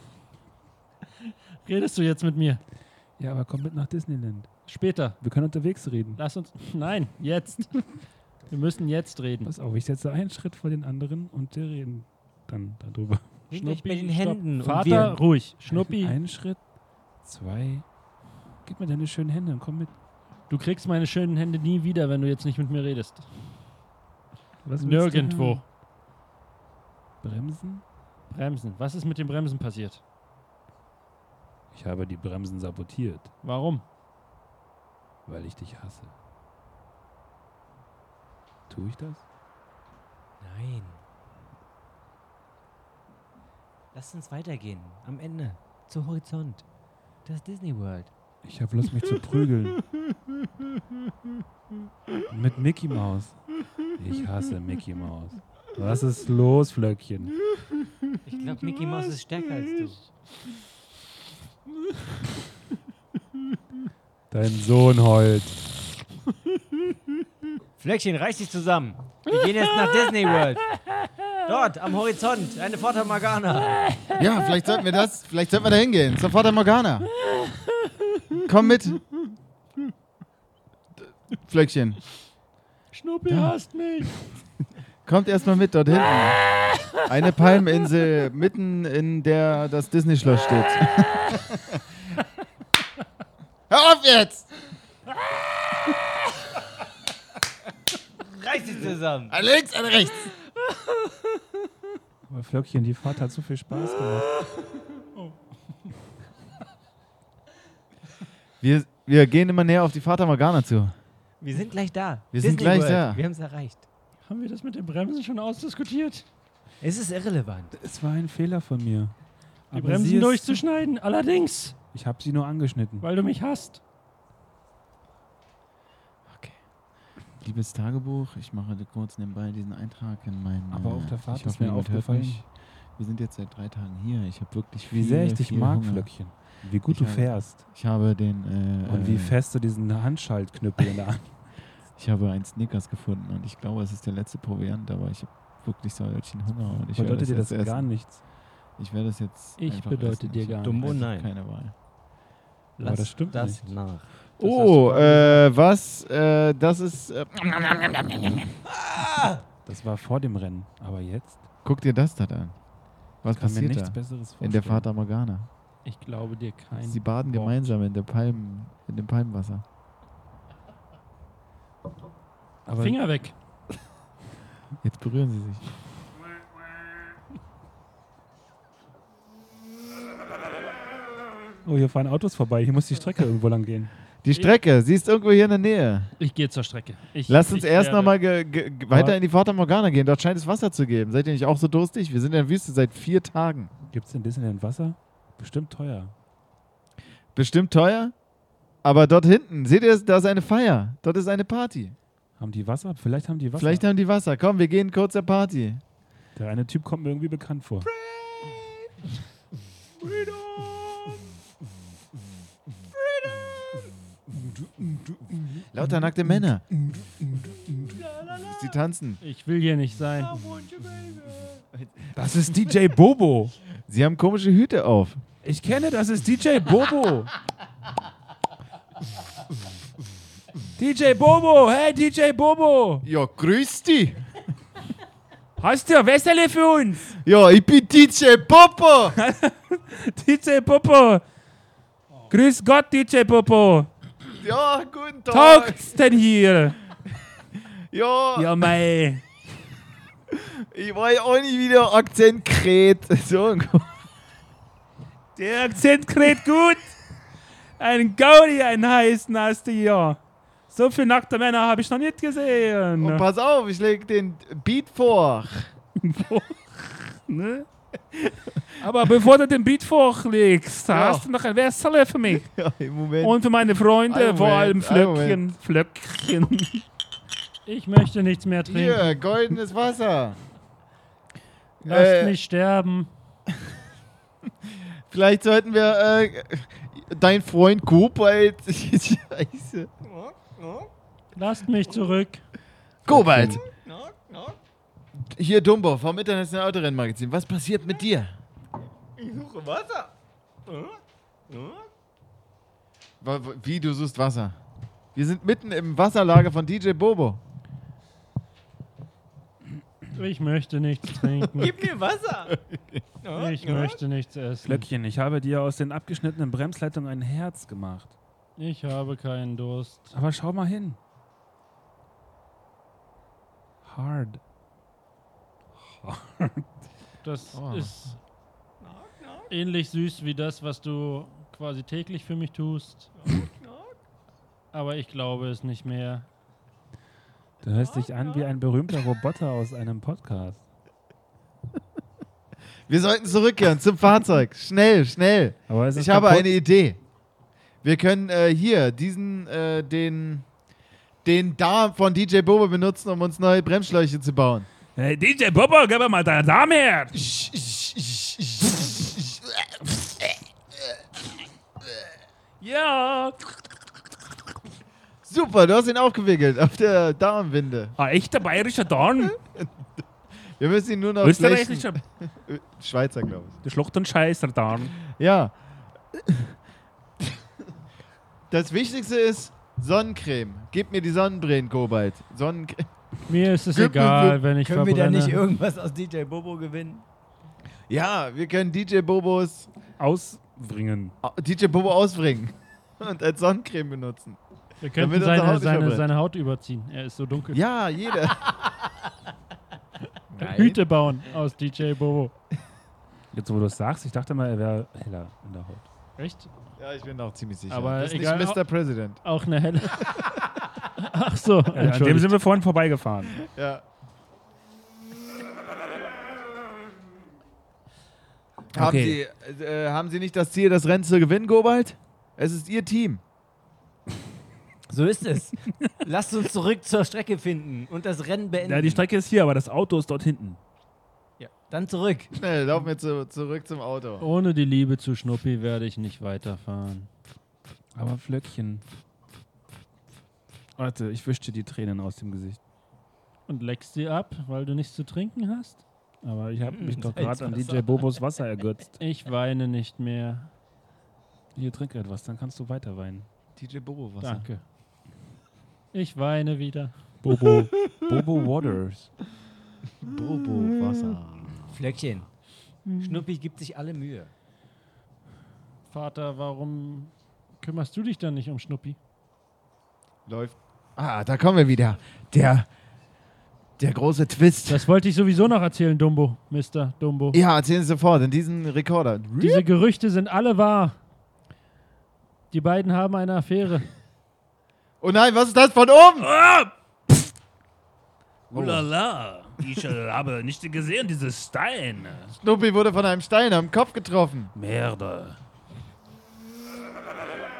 redest du jetzt mit mir. Ja, aber komm mit nach Disneyland. Später. Wir können unterwegs reden. Lass uns. Nein, jetzt. Wir müssen jetzt reden. Pass auf, ich setze einen Schritt vor den anderen und wir reden dann darüber. Schnuppi, mit den stopp. Händen. und Vater, wir, ruhig. Schnuppi, Einen Schritt, zwei. Gib mir deine schönen Hände und komm mit. du kriegst meine schönen Hände nie wieder, wenn du jetzt nicht mit mir redest. Was Nirgendwo. Bremsen? Bremsen. Was ist mit den Bremsen passiert? Ich habe die Bremsen sabotiert, Warum? weil ich dich hasse. Tue ich das? Nein. Lass uns weitergehen. Am Ende. Zu Horizont. Das Disney World. Ich habe Lust, mich zu prügeln. Mit Mickey Maus. Ich hasse Mickey Maus. Was ist los, Flöckchen? Ich glaube, Mickey Mouse ist stärker als du. Dein Sohn heult. Flöckchen, reiß dich zusammen. Wir gehen jetzt nach Disney World. Dort, am Horizont, eine Fata Morgana. Ja, vielleicht sollten wir das, vielleicht sollten wir da hingehen. Zur Fata Morgana. Komm mit. Flöckchen, Schnuppi hasst mich. Kommt erstmal mit dort hinten. Eine Palminsel mitten in der das Disney-Schloss steht. Hör auf jetzt! Reiß dich zusammen. An links, an rechts. Aber Flöckchen, die Fahrt hat so viel Spaß gemacht. Wir, wir gehen immer näher auf die Fata Morgana zu. Wir sind gleich da. Wir sind gleich World. da. Wir haben es erreicht. Haben wir das mit den Bremsen schon ausdiskutiert? Es ist irrelevant. Es war ein Fehler von mir. Die Aber Bremsen durchzuschneiden. Allerdings, Ich habe sie nur angeschnitten. weil du mich hasst. Liebes Tagebuch, ich mache kurz nebenbei diesen Eintrag in mein. Aber äh, auf der Fahrt ich ist hoffe, mir aufgefallen-. Wir sind jetzt seit drei Tagen hier. Ich habe wirklich Wie viel, sehr ich dich mag, Hunger. Flöckchen. Wie gut Ich du habe- fährst. Ich habe den. Äh, Und wie äh, fest du diesen Handschaltknüppel in der Hand. Ich habe einen Snickers gefunden und ich glaube, es ist der letzte Proviant, aber ich habe wirklich solchen Hunger und ich Bedeutet dir das jetzt gar essen. nichts. Ich werde es jetzt. Ich einfach bedeute essen. dir Ich gar Dumm, oh einfach nein. Keine Wahl. Lass das stimmt das nicht. nach. Oh, äh, was? Äh, das ist. Äh, Das war vor dem Rennen. Aber jetzt guck dir das da an. Was kann mir passiert nichts da? Besseres vorstellen. In der Fata Morgana. Ich glaube dir kein. Sie baden Wort. gemeinsam in, der Palmen, in dem Palmenwasser. Aber Finger weg. Jetzt berühren sie sich. Oh, hier fahren Autos vorbei. Hier muss die Strecke irgendwo lang gehen. Die Strecke, sie ist irgendwo hier in der Nähe. Ich gehe zur Strecke. Ich, Lass uns ich erst nochmal weiter in die Fata Morgana gehen. Dort scheint es Wasser zu geben. Seid ihr nicht auch so durstig? Wir sind in der Wüste seit vier Tagen. Gibt es in Disneyland Wasser? Bestimmt teuer. Bestimmt teuer. Aber dort hinten, seht ihr, da ist eine Feier. Dort ist eine Party. Haben die Wasser? Vielleicht haben die Wasser. Vielleicht haben die Wasser. Komm, wir gehen kurz zur Party. Der eine Typ kommt mir irgendwie bekannt vor. Lauter nackte Männer. Sie tanzen. Ich will hier nicht sein. Das ist DJ Bobo. Sie haben komische Hüte auf. Ich kenne, das ist DJ Bobo. DJ Bobo, hey DJ Bobo, Ja, grüß dich. hast du ein Wässerle für uns? Ja, ich bin DJ Popo. DJ Bobo, grüß Gott DJ Bobo, Ja, guten Tag. taugt's denn hier? Ja, Ja mei, ich war ja auch nicht wieder Akzent kret. So, der Akzent kräht gut. Ein Gaudi, einen heißen hast du hier. So viele nackte Männer habe ich noch nicht gesehen. und pass auf, ich leg den Beat vor. Ne? Aber bevor du den Beat vorlegst, Ja. hast du noch ein Wässerle für mich. Ja, im Moment. Und für meine Freunde, Einen vor allem Moment, Flöckchen. Flöckchen. Ich möchte nichts mehr trinken. Hier, goldenes Wasser. Lasst Äh, mich sterben. Vielleicht sollten wir äh, dein Freund Kobalt. Scheiße. Lasst mich zurück. Kobalt. Hier Dumbo vom Internationalen Autorennmagazin. Was passiert mit dir? Ich suche Wasser. Wie du suchst Wasser? Wir sind mitten im Wasserlager von DJ Bobo. Ich möchte nichts trinken. Gib mir Wasser! Ich möchte nichts essen. Flöckchen, ich habe dir aus den abgeschnittenen Bremsleitungen ein Herz gemacht. Ich habe keinen Durst. Aber schau mal hin. Hard. Das Oh. ist ähnlich süß wie das, was du quasi täglich für mich tust. Aber ich glaube es nicht mehr. Du hörst dich an wie ein berühmter Roboter aus einem Podcast. Wir sollten zurückkehren zum Fahrzeug. Schnell, schnell. Ich habe eine Idee. Wir können äh, hier diesen, äh, den, den Darm von DJ Bobo benutzen, um uns neue Bremsschläuche zu bauen. Hey, DJ Bobo, gib mir mal deine Dame her! Ja! Super, du hast ihn aufgewickelt auf der Darmwinde. Ein echter bayerischer Dorn. Wir müssen ihn nur noch Österreichischer. Schweizer, glaube Der Schlucht und Scheißer ich. Ja. Das Wichtigste ist Sonnencreme. Gib mir die Sonnenbrillen, Kobalt. Sonnencreme. Mir ist es Gib egal, wenn ich Können wir da verbrenne. nicht irgendwas aus DJ Bobo gewinnen? Ja, wir können DJ Bobos Ausbringen. DJ Bobo ausbringen und als Sonnencreme benutzen. Wir könnten seine, Haut seine, seine Haut überziehen. Er ist so dunkel. Ja, jeder. Hüte bauen aus DJ Bobo. Jetzt, wo du es sagst, ich dachte mal, er wäre heller in der Haut. Echt? Ja, ich bin auch ziemlich sicher. Aber das ist egal, nicht Mr. President. Auch eine helle. Ach so, An dem sind wir vorhin vorbeigefahren. Ja. Haben, Okay. Sie, äh, haben Sie nicht das Ziel, das Rennen zu gewinnen, Kobalt? Es ist Ihr Team. So ist es. Lasst uns zurück zur Strecke finden und das Rennen beenden. Ja, die Strecke ist hier, aber das Auto ist dort hinten. Dann zurück. Schnell, laufen wir zu, zurück zum Auto. Ohne die Liebe zu Schnuppi werde ich nicht weiterfahren. Aber Flöckchen. Warte, ich wische dir die Tränen aus dem Gesicht. Und leckst sie ab, weil du nichts zu trinken hast? Aber ich habe mich doch gerade an. DJ Bobos Wasser ergötzt. Ich weine nicht mehr. Hier, trink etwas, dann kannst du weiter weinen. DJ Bobo, was? Danke. Ich weine wieder. Bobo. Bobo Waters. Bobo, Wasser. Flöckchen. Schnuppi gibt sich alle Mühe. Vater, warum kümmerst du dich dann nicht um Schnuppi? Läuft. Ah, da kommen wir wieder. Der, der große Twist. Das wollte ich sowieso noch erzählen, Dumbo, Mr. Dumbo. Ja, erzählen Sie sofort in diesen Rekorder. Diese Gerüchte sind alle wahr. Die beiden haben eine Affäre. Oh nein, was ist das von oben? Ulala, ich äh, habe nicht gesehen, diese Stein. Schnuppi wurde von einem Stein am Kopf getroffen. Merde.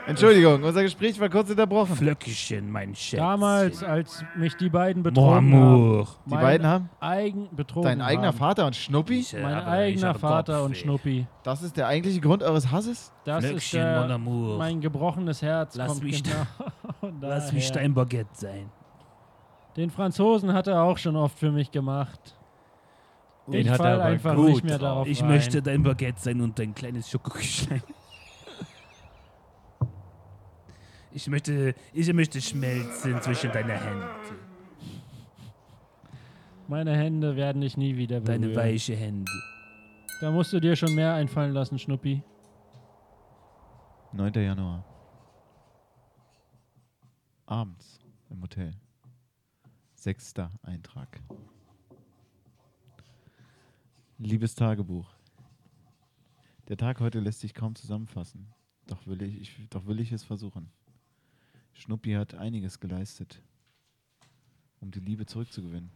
Entschuldigung, unser Gespräch war kurz unterbrochen. Flöckchen, mein Schatz. Damals, als mich die beiden betrogen haben. Die beiden haben Eigen betrogen dein eigener haben. Vater und Schnuppi? Ich, äh, Mein habe- eigener habe Vater und Kopfweh. Schnuppi. Das ist der eigentliche Grund eures Hasses? Das ist Flöckchen, mon der, amour. mein gebrochenes Herz. Lass kommt mich genau Lass mich daher. dein Baguette sein. Den Franzosen hat er auch schon oft für mich gemacht. Den ich hat er aber einfach gut nicht mehr darauf Ich rein. möchte dein Baguette sein und dein kleines Schokoküchlein. Ich möchte, ich möchte schmelzen zwischen deine Hände. Meine Hände werden dich nie wieder berühren. Deine weiche Hände. Da musst du dir schon mehr einfallen lassen, Schnuppi. 9. Januar. Abends im Hotel. Sechster Eintrag. Liebes Tagebuch. Der Tag heute lässt sich kaum zusammenfassen. Doch will ich, ich, doch will ich es versuchen. Schnuppi hat einiges geleistet, um die Liebe zurückzugewinnen.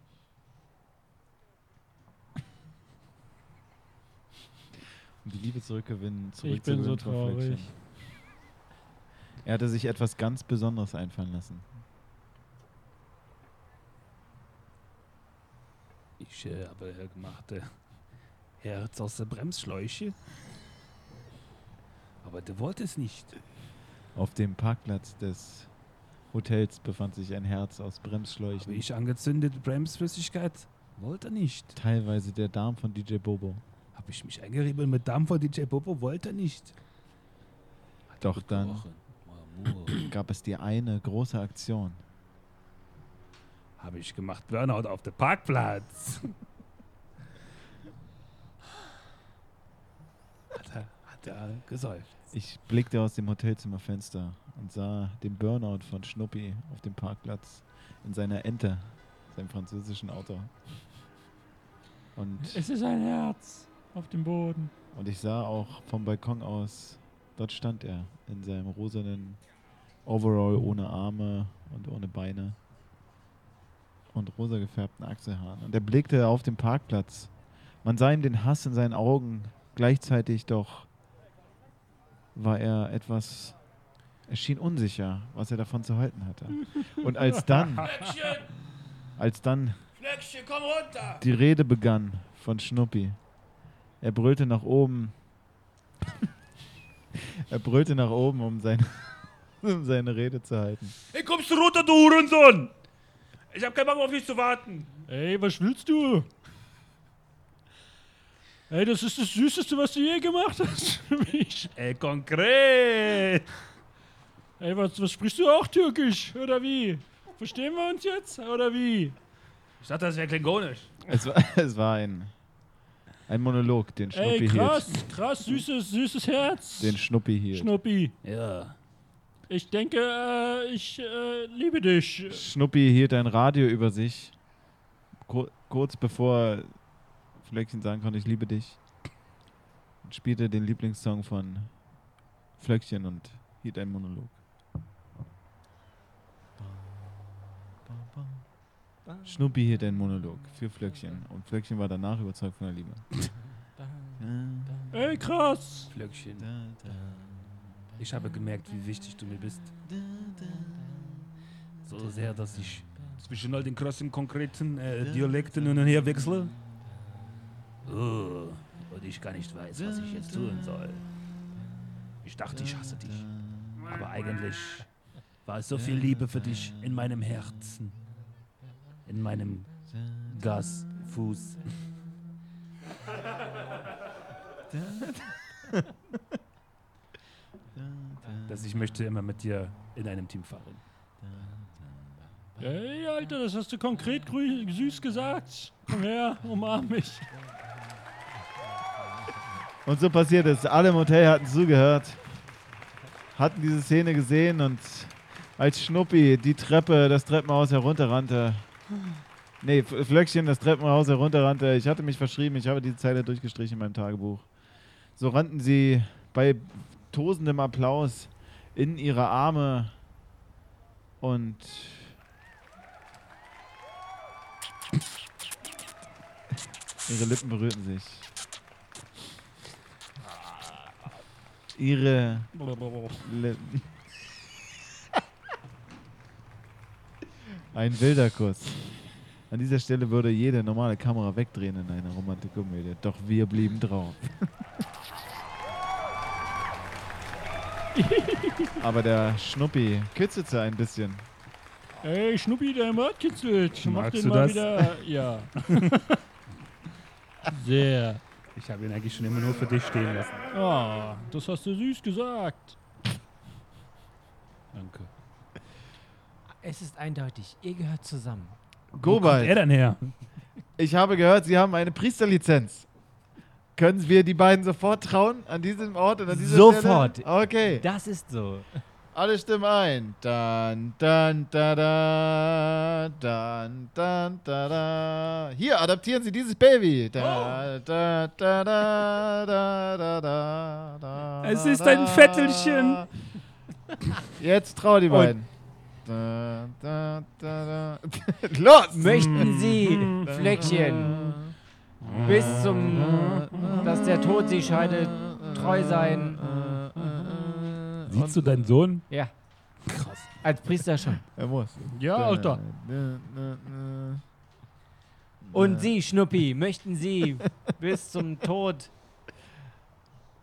Um die Liebe zurückgewinnen, Ich bin so zurückzugewinnen traurig. Er hatte sich etwas ganz Besonderes einfallen lassen. Ich äh, habe äh, gemacht äh, Herz aus der Bremsschläuche. Aber du wolltest nicht. Auf dem Parkplatz des Hotels befand sich ein Herz aus Habe Bremsschläuchen. ich angezündet Bremsflüssigkeit? Wollte er nicht. Teilweise der Darm von DJ Bobo. Habe ich mich eingerieben mit Dampf von DJ Popo? Wollte er nicht. Hat Doch dann-. Gab es die eine große Aktion. Habe ich gemacht. Burnout auf dem Parkplatz. hat er, hat er gesäuft. Ich blickte aus dem Hotelzimmerfenster und sah den Burnout von Schnuppi auf dem Parkplatz in seiner Ente, seinem französischen Auto. Und, Es ist ein Herz auf dem Boden. und ich sah auch vom Balkon aus, dort stand er in seinem rosanen Overall ohne Arme und ohne Beine und rosa gefärbten Achselhaaren. Und er blickte auf den Parkplatz. Man sah ihm den Hass in seinen Augen, gleichzeitig doch war er etwas, er schien unsicher, was er davon zu halten hatte. Und als dann, als dann Flöckchen, die Rede begann von Schnuppi, er brüllte nach oben, er brüllte nach oben, um, sein, um seine Rede zu halten. Hey, kommst du runter, du Hurensohn! Ich hab keinen Bock auf dich zu warten. Ey, was willst du? Ey, das ist das Süßeste, was du je gemacht hast für mich. Ey, konkret! Ey, was, was sprichst du auch Türkisch? Oder wie? Verstehen wir uns jetzt? Oder wie? Ich dachte, das wäre klingonisch. Es war, es war ein, ein Monolog, den Schnuppi Ey, krass, hielt. krass, süßes, süßes Herz. Den Schnuppi hielt. Schnuppi. Ja. Ich denke, äh, ich äh, liebe dich. Schnuppi hielt ein Radio über sich, kur kurz bevor Flöckchen sagen konnte, ich liebe dich. Und spielte den Lieblingssong von Flöckchen und hielt einen Monolog. Schnuppi hielt einen Monolog für Flöckchen und Flöckchen war danach überzeugt von der Liebe. Ey, krass. Flöckchen. Ich habe gemerkt, wie wichtig du mir bist. So sehr, dass ich zwischen all den krassen, konkreten äh, Dialekten hin und her wechsle. Oh, und ich gar nicht weiß, was ich jetzt tun soll. Ich dachte, ich hasse dich. Aber eigentlich war es so viel Liebe für dich in meinem Herzen. In meinem Gasfuß. dass ich möchte immer mit dir in einem Team fahren. Ey, Alter, das hast du konkret süß gesagt. Komm her, umarm mich. Und so passiert es. Alle im Hotel hatten zugehört, hatten diese Szene gesehen und als Schnuppi die Treppe, das Treppenhaus herunterrannte, nee, Flöckchen das Treppenhaus herunterrannte, ich hatte mich verschrieben, ich habe diese Zeile durchgestrichen in meinem Tagebuch. So rannten sie bei tosendem Applaus in ihre Arme und ihre Lippen berührten sich. Ihre Lippen. Ein wilder Kuss. An dieser Stelle würde jede normale Kamera wegdrehen in einer Romantikkomödie. Doch wir blieben drauf. Aber der Schnuppi kitzelte ein bisschen. Ey, Schnuppi, der Mord kitzelt. Mach Magst den du mal das? wieder. Ja. Sehr. Ich habe ihn eigentlich schon immer nur für dich stehen lassen. Ah, das hast du süß gesagt. Danke. Es ist eindeutig, ihr gehört zusammen. Er Gobald, dann her. ich habe gehört, Sie haben eine Priesterlizenz. Können wir die beiden sofort trauen an diesem Ort und an dieser Sofort. Stelle? Okay, Das ist so. alle stimmen ein. Dann, dann, da, da, dann, dann, da, da. Hier, adaptieren Sie dieses Baby. Da, da, da, da, da, da, da, da, Es ist ein Vettelchen. Jetzt trau die beiden. Da, da, da, da. Los! Möchten Sie, Fleckchen, bis zum, dass der Tod sie scheidet, treu sein? Siehst du deinen Sohn? Ja. Krass. Als Priester schon. Er muss. Ja, Alter. Und Sie, Schnuppi, möchten Sie bis zum Tod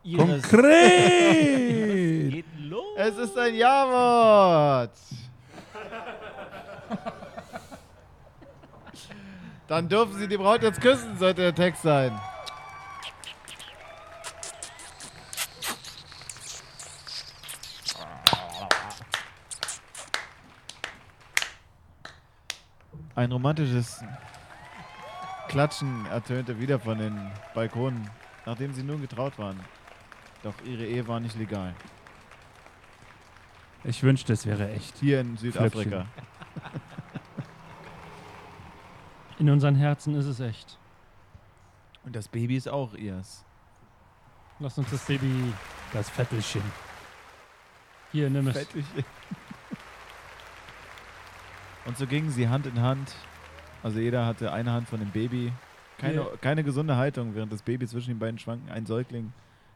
Ihres... Konkret! Geht los. Es ist ein Ja-Wort. Dann dürfen Sie die Braut jetzt küssen, sollte der Text sein. Ein romantisches Klatschen ertönte wieder von den Balkonen, nachdem sie nun getraut waren. Doch ihre Ehe war nicht legal. Ich wünschte, es wäre echt. Hier in Südafrika. In unseren Herzen ist es echt. Und das Baby ist auch ihrs. Lass uns das Baby Das Vettelchen. hier, nimm es. Fettig. Und so gingen sie Hand in Hand. Also jeder hatte eine Hand von dem Baby. Keine, keine gesunde Haltung, während das Baby zwischen den beiden schwanken. Ein Säugling,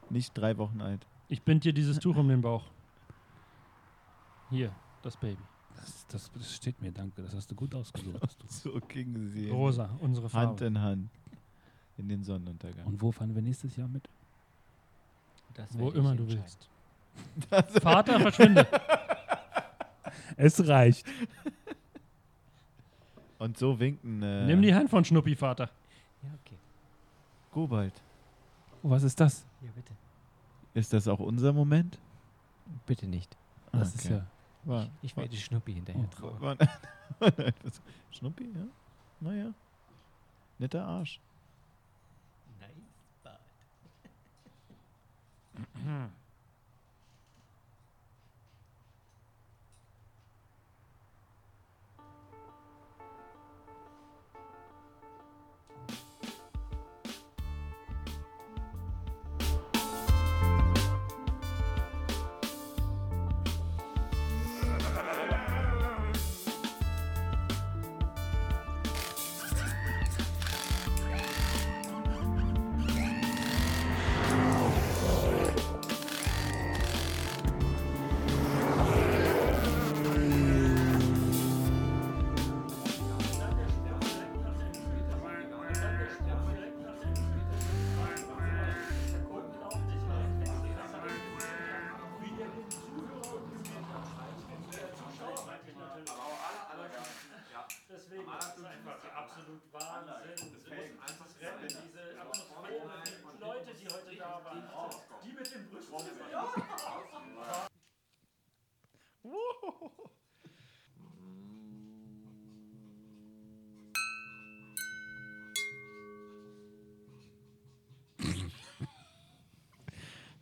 nicht drei Wochen alt. Ich bind dir dieses Tuch um den Bauch. Hier, das Baby. Das, das, das steht mir, danke. Das hast du gut ausgesucht. So gingen sie Rosa, unsere Farbe. Hand in Hand in den Sonnenuntergang. Und wo fahren wir nächstes Jahr mit? Das Wo immer du willst. Vater, verschwinde. Es reicht. Und so winkten äh, Nimm die Hand von Schnuppi, Vater. Ja, okay. Gobald. Oh, was ist das? Ja, bitte. Ist das auch unser Moment? Bitte nicht. Das ist Okay. ja. War, Ich werde Schnuppi hinterher Oh. trauen. war, Schnuppi, ja? Naja. Netter Arsch. Deswegen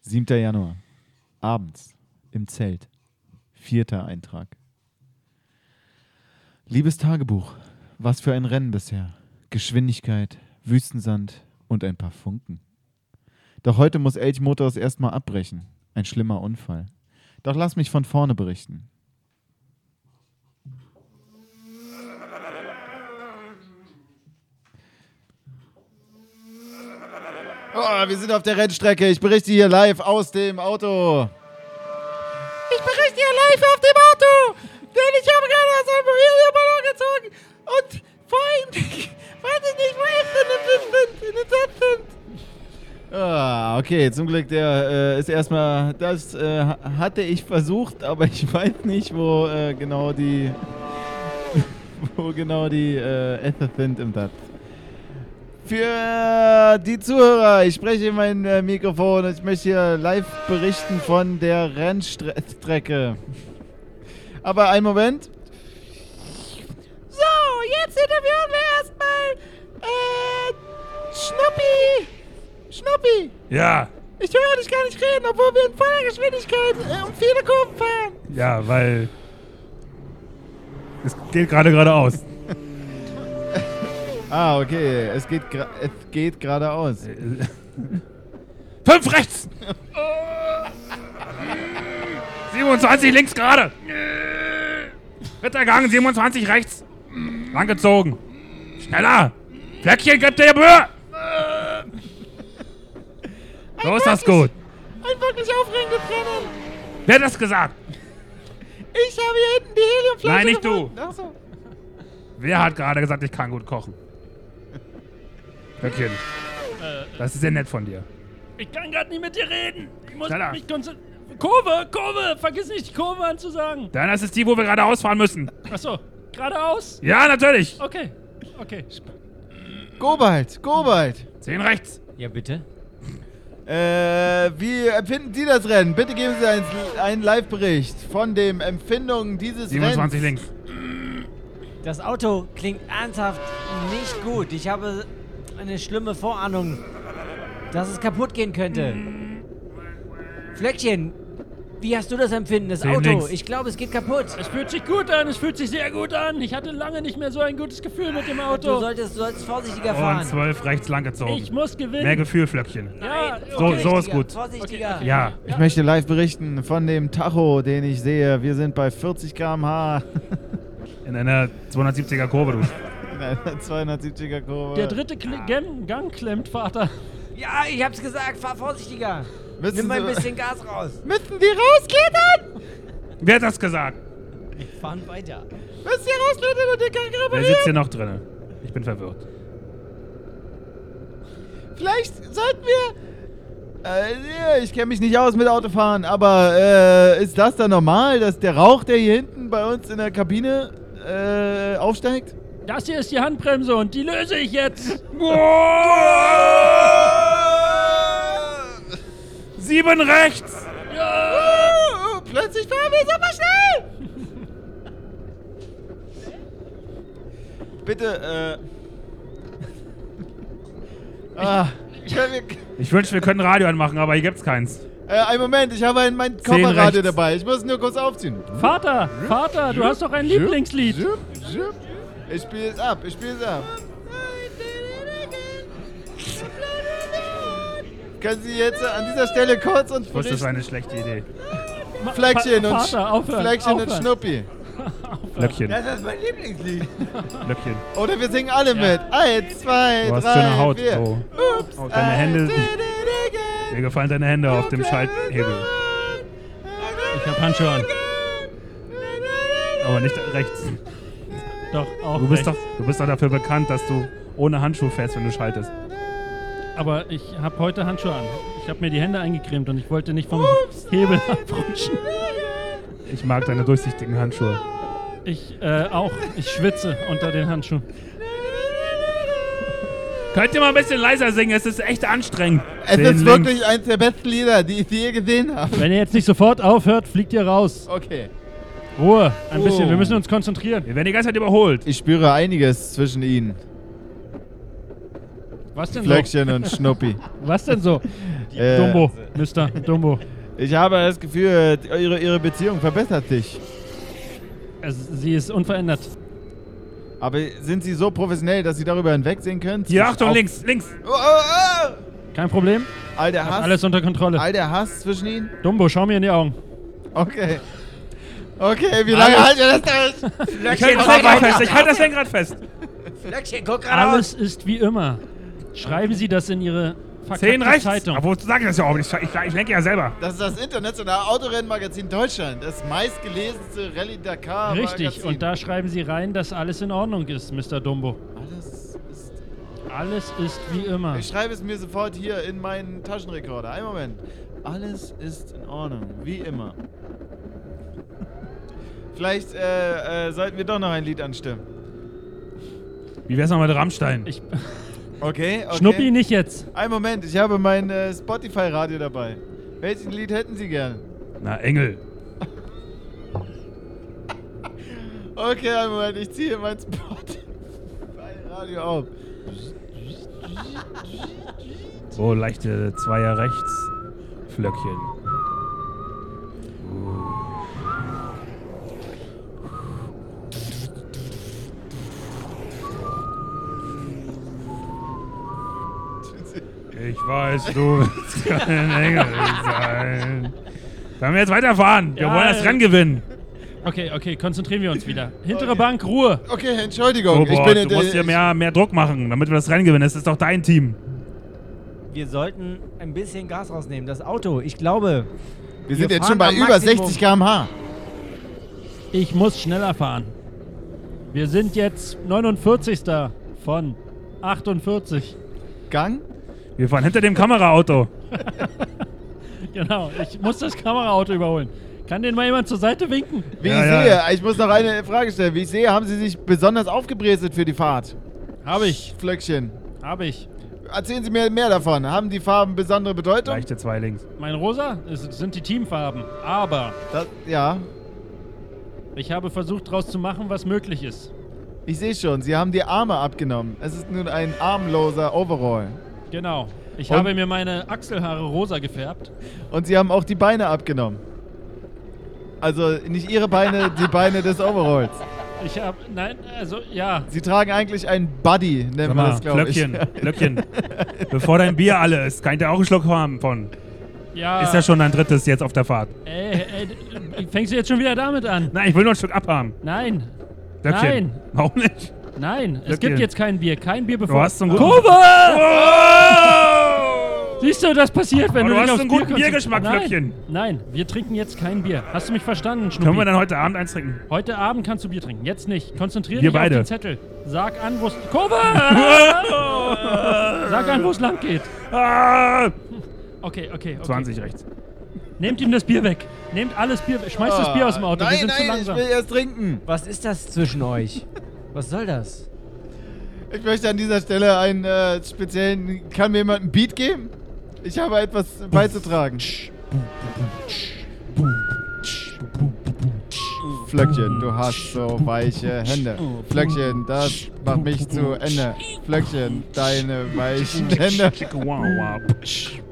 7. Januar. Abends. Im Zelt. Vierter Eintrag. Liebes Tagebuch, was für ein Rennen bisher. Geschwindigkeit, Wüstensand und ein paar Funken. Doch heute muss Elch Motors erstmal abbrechen. Ein schlimmer Unfall. Doch lass mich von vorne berichten. Oh, wir sind auf der Rennstrecke. Ich berichte hier live aus dem Auto. Ich berichte hier live auf dem Auto. Denn ich habe gerade aus einem Heliumballon gezogen. Und vorhin, weiß ich nicht, wo ich denn in den Satz sind. Ah, okay, zum Glück, der äh, ist erstmal, das äh, ha- hatte ich versucht, aber ich weiß nicht, wo äh, genau die, wo genau die äh, Ether sind im Satz. Für die Zuhörer, ich spreche in mein äh, Mikrofon und ich möchte hier live berichten von der Rennstrecke. Aber einen Moment. So, jetzt interviewen wir erstmal äh, Schnuppi. Schnuppi, Ja, ich höre dich gar nicht reden, obwohl wir in voller Geschwindigkeit äh, um viele Kurven fahren. ja, weil es geht gerade geradeaus. Ah, okay. Es geht, es geht geradeaus. Fünf rechts! 27 links gerade! Dritter Gang, 27 rechts! Langgezogen! Schneller! Fleckchen, gib dir Mühe! So ist das gut. Ein wirklich aufregendes Rennen. Wer hat das gesagt? Ich habe hier hinten die Heliumflasche Nein, nicht gefunden. Ach so. Wer hat gerade gesagt, ich kann gut kochen? Fleckchen, das ist sehr nett von dir. Ich kann gerade nicht mit dir reden. Ich muss Schneller. mich konzentrieren. Kurve, Kurve, vergiss nicht die Kurve anzusagen. Dann das ist die, wo wir gerade ausfahren müssen. Achso, geradeaus? Ja, natürlich. Okay, okay. Kobalt, Kobalt. Zehn rechts. Ja, bitte. Äh, wie empfinden Sie das Rennen? Bitte geben Sie einen, einen Live-Bericht von den Empfindungen dieses 27 Rennens. links. Das Auto klingt ernsthaft nicht gut. Ich habe eine schlimme Vorahnung, dass es kaputt gehen könnte. Flöckchen, wie hast du das Empfinden? Das Auto, ich glaube, es geht kaputt. Es fühlt sich gut an, es fühlt sich sehr gut an. Ich hatte lange nicht mehr so ein gutes Gefühl mit dem Du Auto. solltest, du solltest vorsichtiger Und fahren. 12 rechts langgezogen. Ich muss gewinnen. Mehr Gefühl, Flöckchen. ja, So- so ist vorsichtiger, gut. Vorsichtiger. Ja. Ich möchte live berichten von dem Tacho, den ich sehe. Wir sind bei 40 km/h In einer 270er Kurve, du. In einer 270er Kurve. Der dritte Kle Gang, Gang klemmt, Vater. Ja, ich hab's gesagt, fahr vorsichtiger. Müssen Nimm mal ein bisschen Gas raus. Müssen die rausklettern? Wer hat das gesagt? Wir fahren weiter. Müsst ihr rausklettern und den Gang Wer reparieren? sitzt hier noch drin? Ich bin verwirrt. Vielleicht sollten wir... Äh, ich kenne mich nicht aus mit Autofahren, aber äh, ist das dann normal, dass der Rauch, der hier hinten bei uns in der Kabine äh, aufsteigt? Das hier ist die Handbremse und die löse ich jetzt. Sieben rechts! Oh, plötzlich fahren wir super schnell. Bitte, äh. ah, können wir, Ich wünschte, wir könnten Radio anmachen, aber hier gibt's keins. äh, einen Moment, ich habe ein, mein Kofferradio rechts. dabei. Ich muss nur kurz aufziehen. Vater, Vater, du hast doch ein Lieblingslied. Jupp, jupp. Ich spiele es ab, ich spiele es ab. Können Sie jetzt an dieser Stelle kurz uns Ich wusste, das war eine schlechte Idee. Fleckchen und, Vater, aufhören, Fleckchen und aufhören. Schnuppi. Löckchen, Das ist mein Lieblingslied. Löckchen. Oder wir singen alle mit. Eins, zwei, Du hast drei, schöne Haut. vier. So. Oh, deine Hände. Mir gefallen deine Hände auf dem Schalthebel. Ich hab Handschuhe an. Aber nicht rechts. Doch, auch Du bist doch, du bist doch dafür bekannt, dass du ohne Handschuh fährst, wenn du schaltest. Aber ich habe heute Handschuhe an. Ich habe mir die Hände eingecremt und ich wollte nicht vom Hebel abrutschen. Ich mag deine durchsichtigen Handschuhe. Ich äh, auch. Ich schwitze unter den Handschuhen. Könnt ihr mal ein bisschen leiser singen? Es ist echt anstrengend. Es Zehn ist links. wirklich eins der besten Lieder, die ich je gesehen habe. Wenn ihr jetzt nicht sofort aufhört, fliegt ihr raus. Okay. Ruhe, ein bisschen. Oh. Wir müssen uns konzentrieren. Wir werden die ganze Zeit überholt. Ich spüre einiges zwischen ihnen. Was denn so? Flöckchen und Schnuppi. Was denn so? Äh, Dumbo, Mister Dumbo. Ich habe das Gefühl, ihre, ihre Beziehung verbessert sich. Sie ist unverändert. Aber sind Sie so professionell, dass Sie darüber hinwegsehen können? Hier, Achtung, links, links. Oh, oh, oh! Kein Problem. All der Hass, alles unter Kontrolle. all der Hass zwischen Ihnen? Dumbo, schau mir in die Augen. Okay. Okay, wie lange halten wir das durch? Ich halte das Lenkrad fest. Ich halte das Lenkrad fest. Flöckchen, guck geradeaus. Alles ist wie immer. Schreiben Sie das in Ihre Zehn verkackte rechts. Zeitung. Aber wozu sage ich das ja auch nicht? Ich, ich, lenke ja selber. Das ist das internationale Autorennmagazin Deutschland. Das meistgelesenste Rallye Dakar Richtig, und da schreiben Sie rein, dass alles in Ordnung ist, Mr. Dumbo. Alles ist Alles ist wie immer. Ich schreibe es mir sofort hier in meinen Taschenrekorder. Einen Moment. Alles ist in Ordnung, wie immer. Vielleicht äh, äh, sollten wir doch noch ein Lied anstimmen. Wie wär's noch mit Rammstein? Ich, Okay, okay. Schnuppi nicht jetzt. Einen Moment, ich habe mein äh, Spotify-Radio dabei. Welches Lied hätten Sie gern? Na, Engel. Okay, einen Moment, ich ziehe mein Spot bei Radio auf. So, leichte Zweier rechts. Flöckchen. Ich weiß, du willst kein Engel sein. Sollen wir jetzt weiterfahren? Wir Ja, wollen das äh, Rennen gewinnen. Okay, okay, konzentrieren wir uns wieder. Hintere Bank, Ruhe. Okay, Entschuldigung. ich Robert, bin du musst hier mehr, mehr Druck machen, damit wir das Rennen gewinnen. Das ist doch dein Team. Wir sollten ein bisschen Gas rausnehmen. Das Auto, ich glaube. Wir sind wir jetzt schon bei über Maximum. 60 km/h. Ich muss schneller fahren. Wir sind jetzt 49. von 48. Gang? Wir fahren hinter dem Kameraauto. Genau, ich muss das Kameraauto überholen. Kann den mal jemand zur Seite winken? Wie Ja, ich ja. sehe, ich muss noch eine Frage stellen. Wie ich sehe, haben Sie sich besonders aufgebrezelt für die Fahrt? Habe ich, Flöckchen. habe ich. Erzählen Sie mir mehr davon. Haben die Farben besondere Bedeutung? Leichte zwei links. Mein Rosa es sind die Teamfarben. Aber Das, ja, ich habe versucht, daraus zu machen, was möglich ist. ich sehe schon. Sie haben die Arme abgenommen. Es ist nun ein armloser Overall. Genau. Ich Und- habe mir meine Achselhaare rosa gefärbt. Und Sie haben auch die Beine abgenommen. Also nicht Ihre Beine, die Beine des Overalls. Ich habe, nein, also ja. Sie tragen eigentlich einen Buddy, nennt man mal, das, glaube ich. Flöckchen. Bevor dein Bier alle ist, kann ich dir auch einen Schluck haben von. Ja, Ist ja schon dein drittes jetzt auf der Fahrt. Ey, ey, fängst du jetzt schon wieder damit an? Nein, ich will nur ein Stück abhaben. Nein, Flöckchen. Nein. Warum nicht? Nein, es gibt jetzt kein Bier. Kein Bier Du bevor. hast so einen guten. Kurve! Oh! Siehst du, das passiert, wenn Aber du, du hast einen guten. Biergeschmack, Nein, Flöckchen. Nein, wir trinken jetzt kein Bier. Hast du mich verstanden, Schnuppi? Können wir dann heute Abend eins trinken? Heute Abend kannst du Bier trinken, jetzt nicht. Konzentrier Wir dich beide. auf den Zettel. Sag an, wo es... Kurve! Sag an, wo es lang geht. Ah! Okay, okay, okay. 20 rechts. Nehmt ihm das Bier weg. Nehmt alles Bier weg. Schmeißt das Bier aus dem Auto. Nein, wir sind nein, zu langsam. ich will erst trinken. Was ist das zwischen euch? Was soll das? Ich möchte an dieser Stelle einen äh, speziellen. Kann mir jemand einen Beat geben? Ich habe etwas beizutragen. Flöckchen, du hast so weiche Hände. Flöckchen, das macht mich zu Ende. Flöckchen, deine weichen Hände.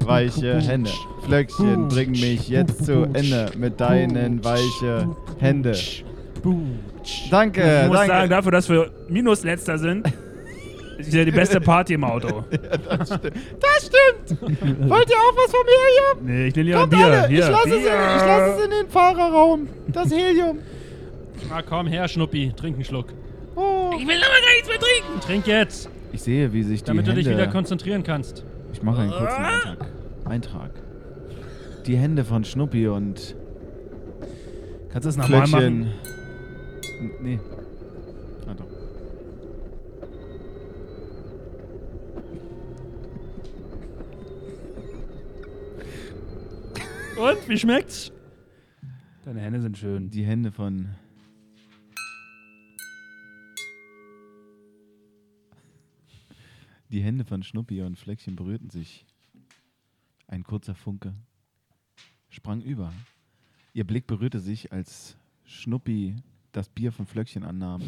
Weiche Hände. Flöckchen, bring mich jetzt zu Ende mit deinen weiche Hände. Danke, Ich muss sagen, danke. dafür, dass wir minus letzter sind, ist ja die beste Party im Auto. Das stimmt. Wollt ihr auch was vom Helium? Nee, ich nehme lieber ein Kommt Bier. alle, Hier, ich lasse es, in- Bier. ich lass es in den Fahrerraum. Das Helium. Na komm her, Schnuppi. Trink einen Schluck. Oh. Ich will aber gar nichts mehr trinken. Trink jetzt, Ich sehe, wie sich die damit du Hände... dich wieder konzentrieren kannst. ich mache einen kurzen Eintrag. Eintrag. Die Hände von Schnuppi und Kannst du das nochmal machen? Nee. Ah, doch. Und, wie schmeckt's? Deine Hände sind schön. Die Hände von... Die Hände von Schnuppi und Fleckchen berührten sich. Ein kurzer Funke sprang über. Ihr Blick berührte sich, als Schnuppi das Bier von Flöckchen annahm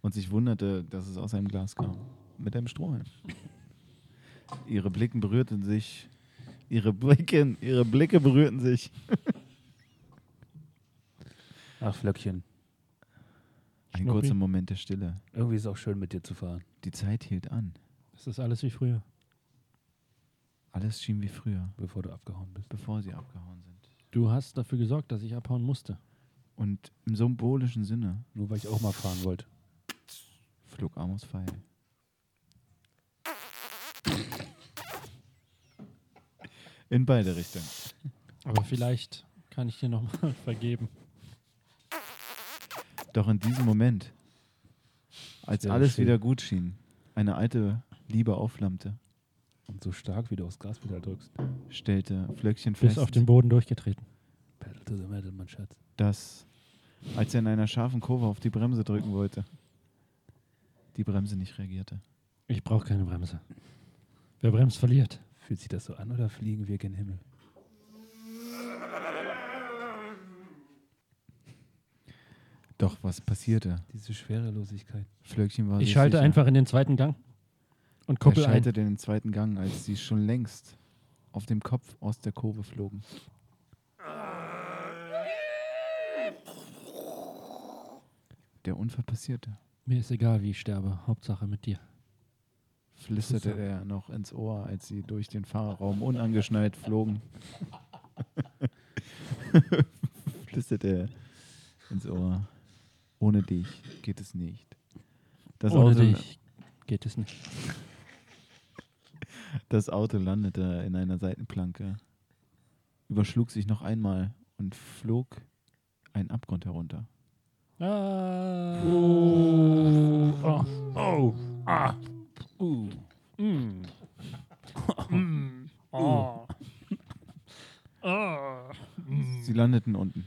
und sich wunderte, dass es aus einem Glas kam. Mit einem Strohhalm. Ihre Blicken berührten sich. Ihre Blicke, ihre Blicke berührten sich. Ach, Flöckchen. Ein Schnuppi? kurzer Moment der Stille. Irgendwie ist es auch schön, mit dir zu fahren. Die Zeit hielt an. Das ist alles wie früher. Alles schien wie früher, Bevor du abgehauen bist. bevor sie abgehauen sind. Du hast dafür gesorgt, dass ich abhauen musste. Und im symbolischen Sinne Nur weil ich auch mal fahren wollte. flog Amos Pfeil. In beide Richtungen. Aber vielleicht kann ich dir nochmal vergeben. Doch in diesem Moment, als Sehr alles schön. wieder gut schien, eine alte Liebe aufflammte, Und so stark, wie du aufs Gas wieder drückst. stellte Flöckchen Bis fest, auf den Boden durchgetreten. Pedal to the metal, mein Schatz. dass, als er in einer scharfen Kurve auf die Bremse drücken wollte, die Bremse nicht reagierte. Ich brauche keine Bremse. Wer bremst, verliert. Fühlt sich das so an oder fliegen wir gen Himmel? Doch, was passierte? Diese Schwerelosigkeit. Flöckchen war Ich schalte sicher. einfach in den zweiten Gang und Er koppel ein. in den zweiten Gang, als sie schon längst auf dem Kopf aus der Kurve flogen. Der Unfall passierte. Mir ist egal, wie ich sterbe. Hauptsache mit dir. Flüsterte er noch ins Ohr, als sie durch den Fahrerraum unangeschnallt flogen. Flüsterte er ins Ohr. Ohne dich geht es nicht. Das, Ohne Auto, dich geht es nicht. das Auto landete in einer Seitenplanke, überschlug sich noch einmal und flog einen Abgrund herunter. Ah. Oh. Oh. Ah. Uh. Mm. mm. Oh. Ah. Sie landeten unten.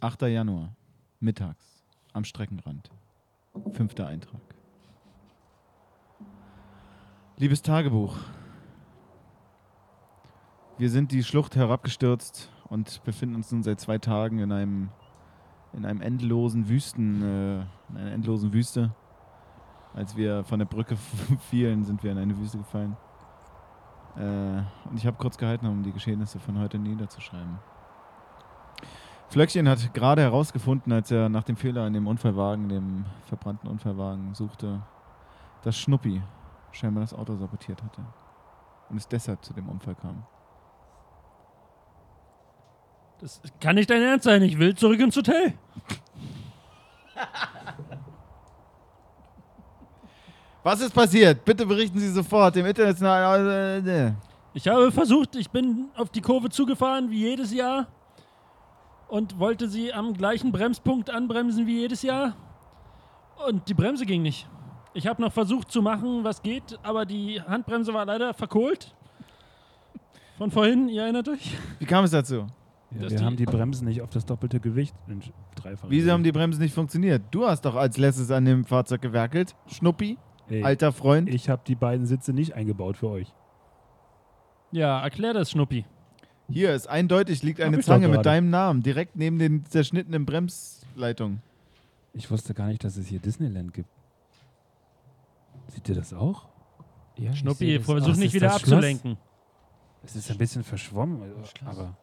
Achter Januar, mittags, am Streckenrand. Fünfter Eintrag. Liebes Tagebuch, wir sind die Schlucht herabgestürzt und befinden uns nun seit zwei Tagen in einem in einem endlosen Wüsten, äh, in einer endlosen Wüste. Als wir von der Brücke fielen, sind wir in eine Wüste gefallen. Äh, und ich habe kurz gehalten, um die Geschehnisse von heute niederzuschreiben. Flöckchen hat gerade herausgefunden, als er nach dem Fehler in dem Unfallwagen, dem verbrannten Unfallwagen, suchte, dass Schnuppi scheinbar das Auto sabotiert hatte. Und es deshalb zu dem Unfall kam. Das kann nicht dein Ernst sein. Ich will zurück ins Hotel. Was ist passiert? Bitte berichten Sie sofort dem internationalen. äh, Ich habe versucht, ich bin auf die Kurve zugefahren wie jedes Jahr und wollte sie am gleichen Bremspunkt anbremsen wie jedes Jahr. Und die Bremse ging nicht. Ich habe noch versucht zu machen, was geht, aber die Handbremse war leider verkohlt. Von vorhin, ihr erinnert euch? Wie kam es dazu? Ja, wir die- haben die Bremsen nicht auf das doppelte Gewicht in dreifach. Wieso haben die Bremsen nicht funktioniert? Du hast doch als letztes an dem Fahrzeug gewerkelt. Schnuppi, Ey, alter Freund. Ich habe die beiden Sitze nicht eingebaut für euch. Ja, erklär das, Schnuppi. Hier ist eindeutig liegt eine Zange mit deinem Namen direkt neben den zerschnittenen Bremsleitungen. Ich wusste gar nicht, dass es hier Disneyland gibt. Seht ihr das auch? Ja, ich Schnuppi, versuch nicht wieder abzulenken. Es ist ein bisschen verschwommen, aber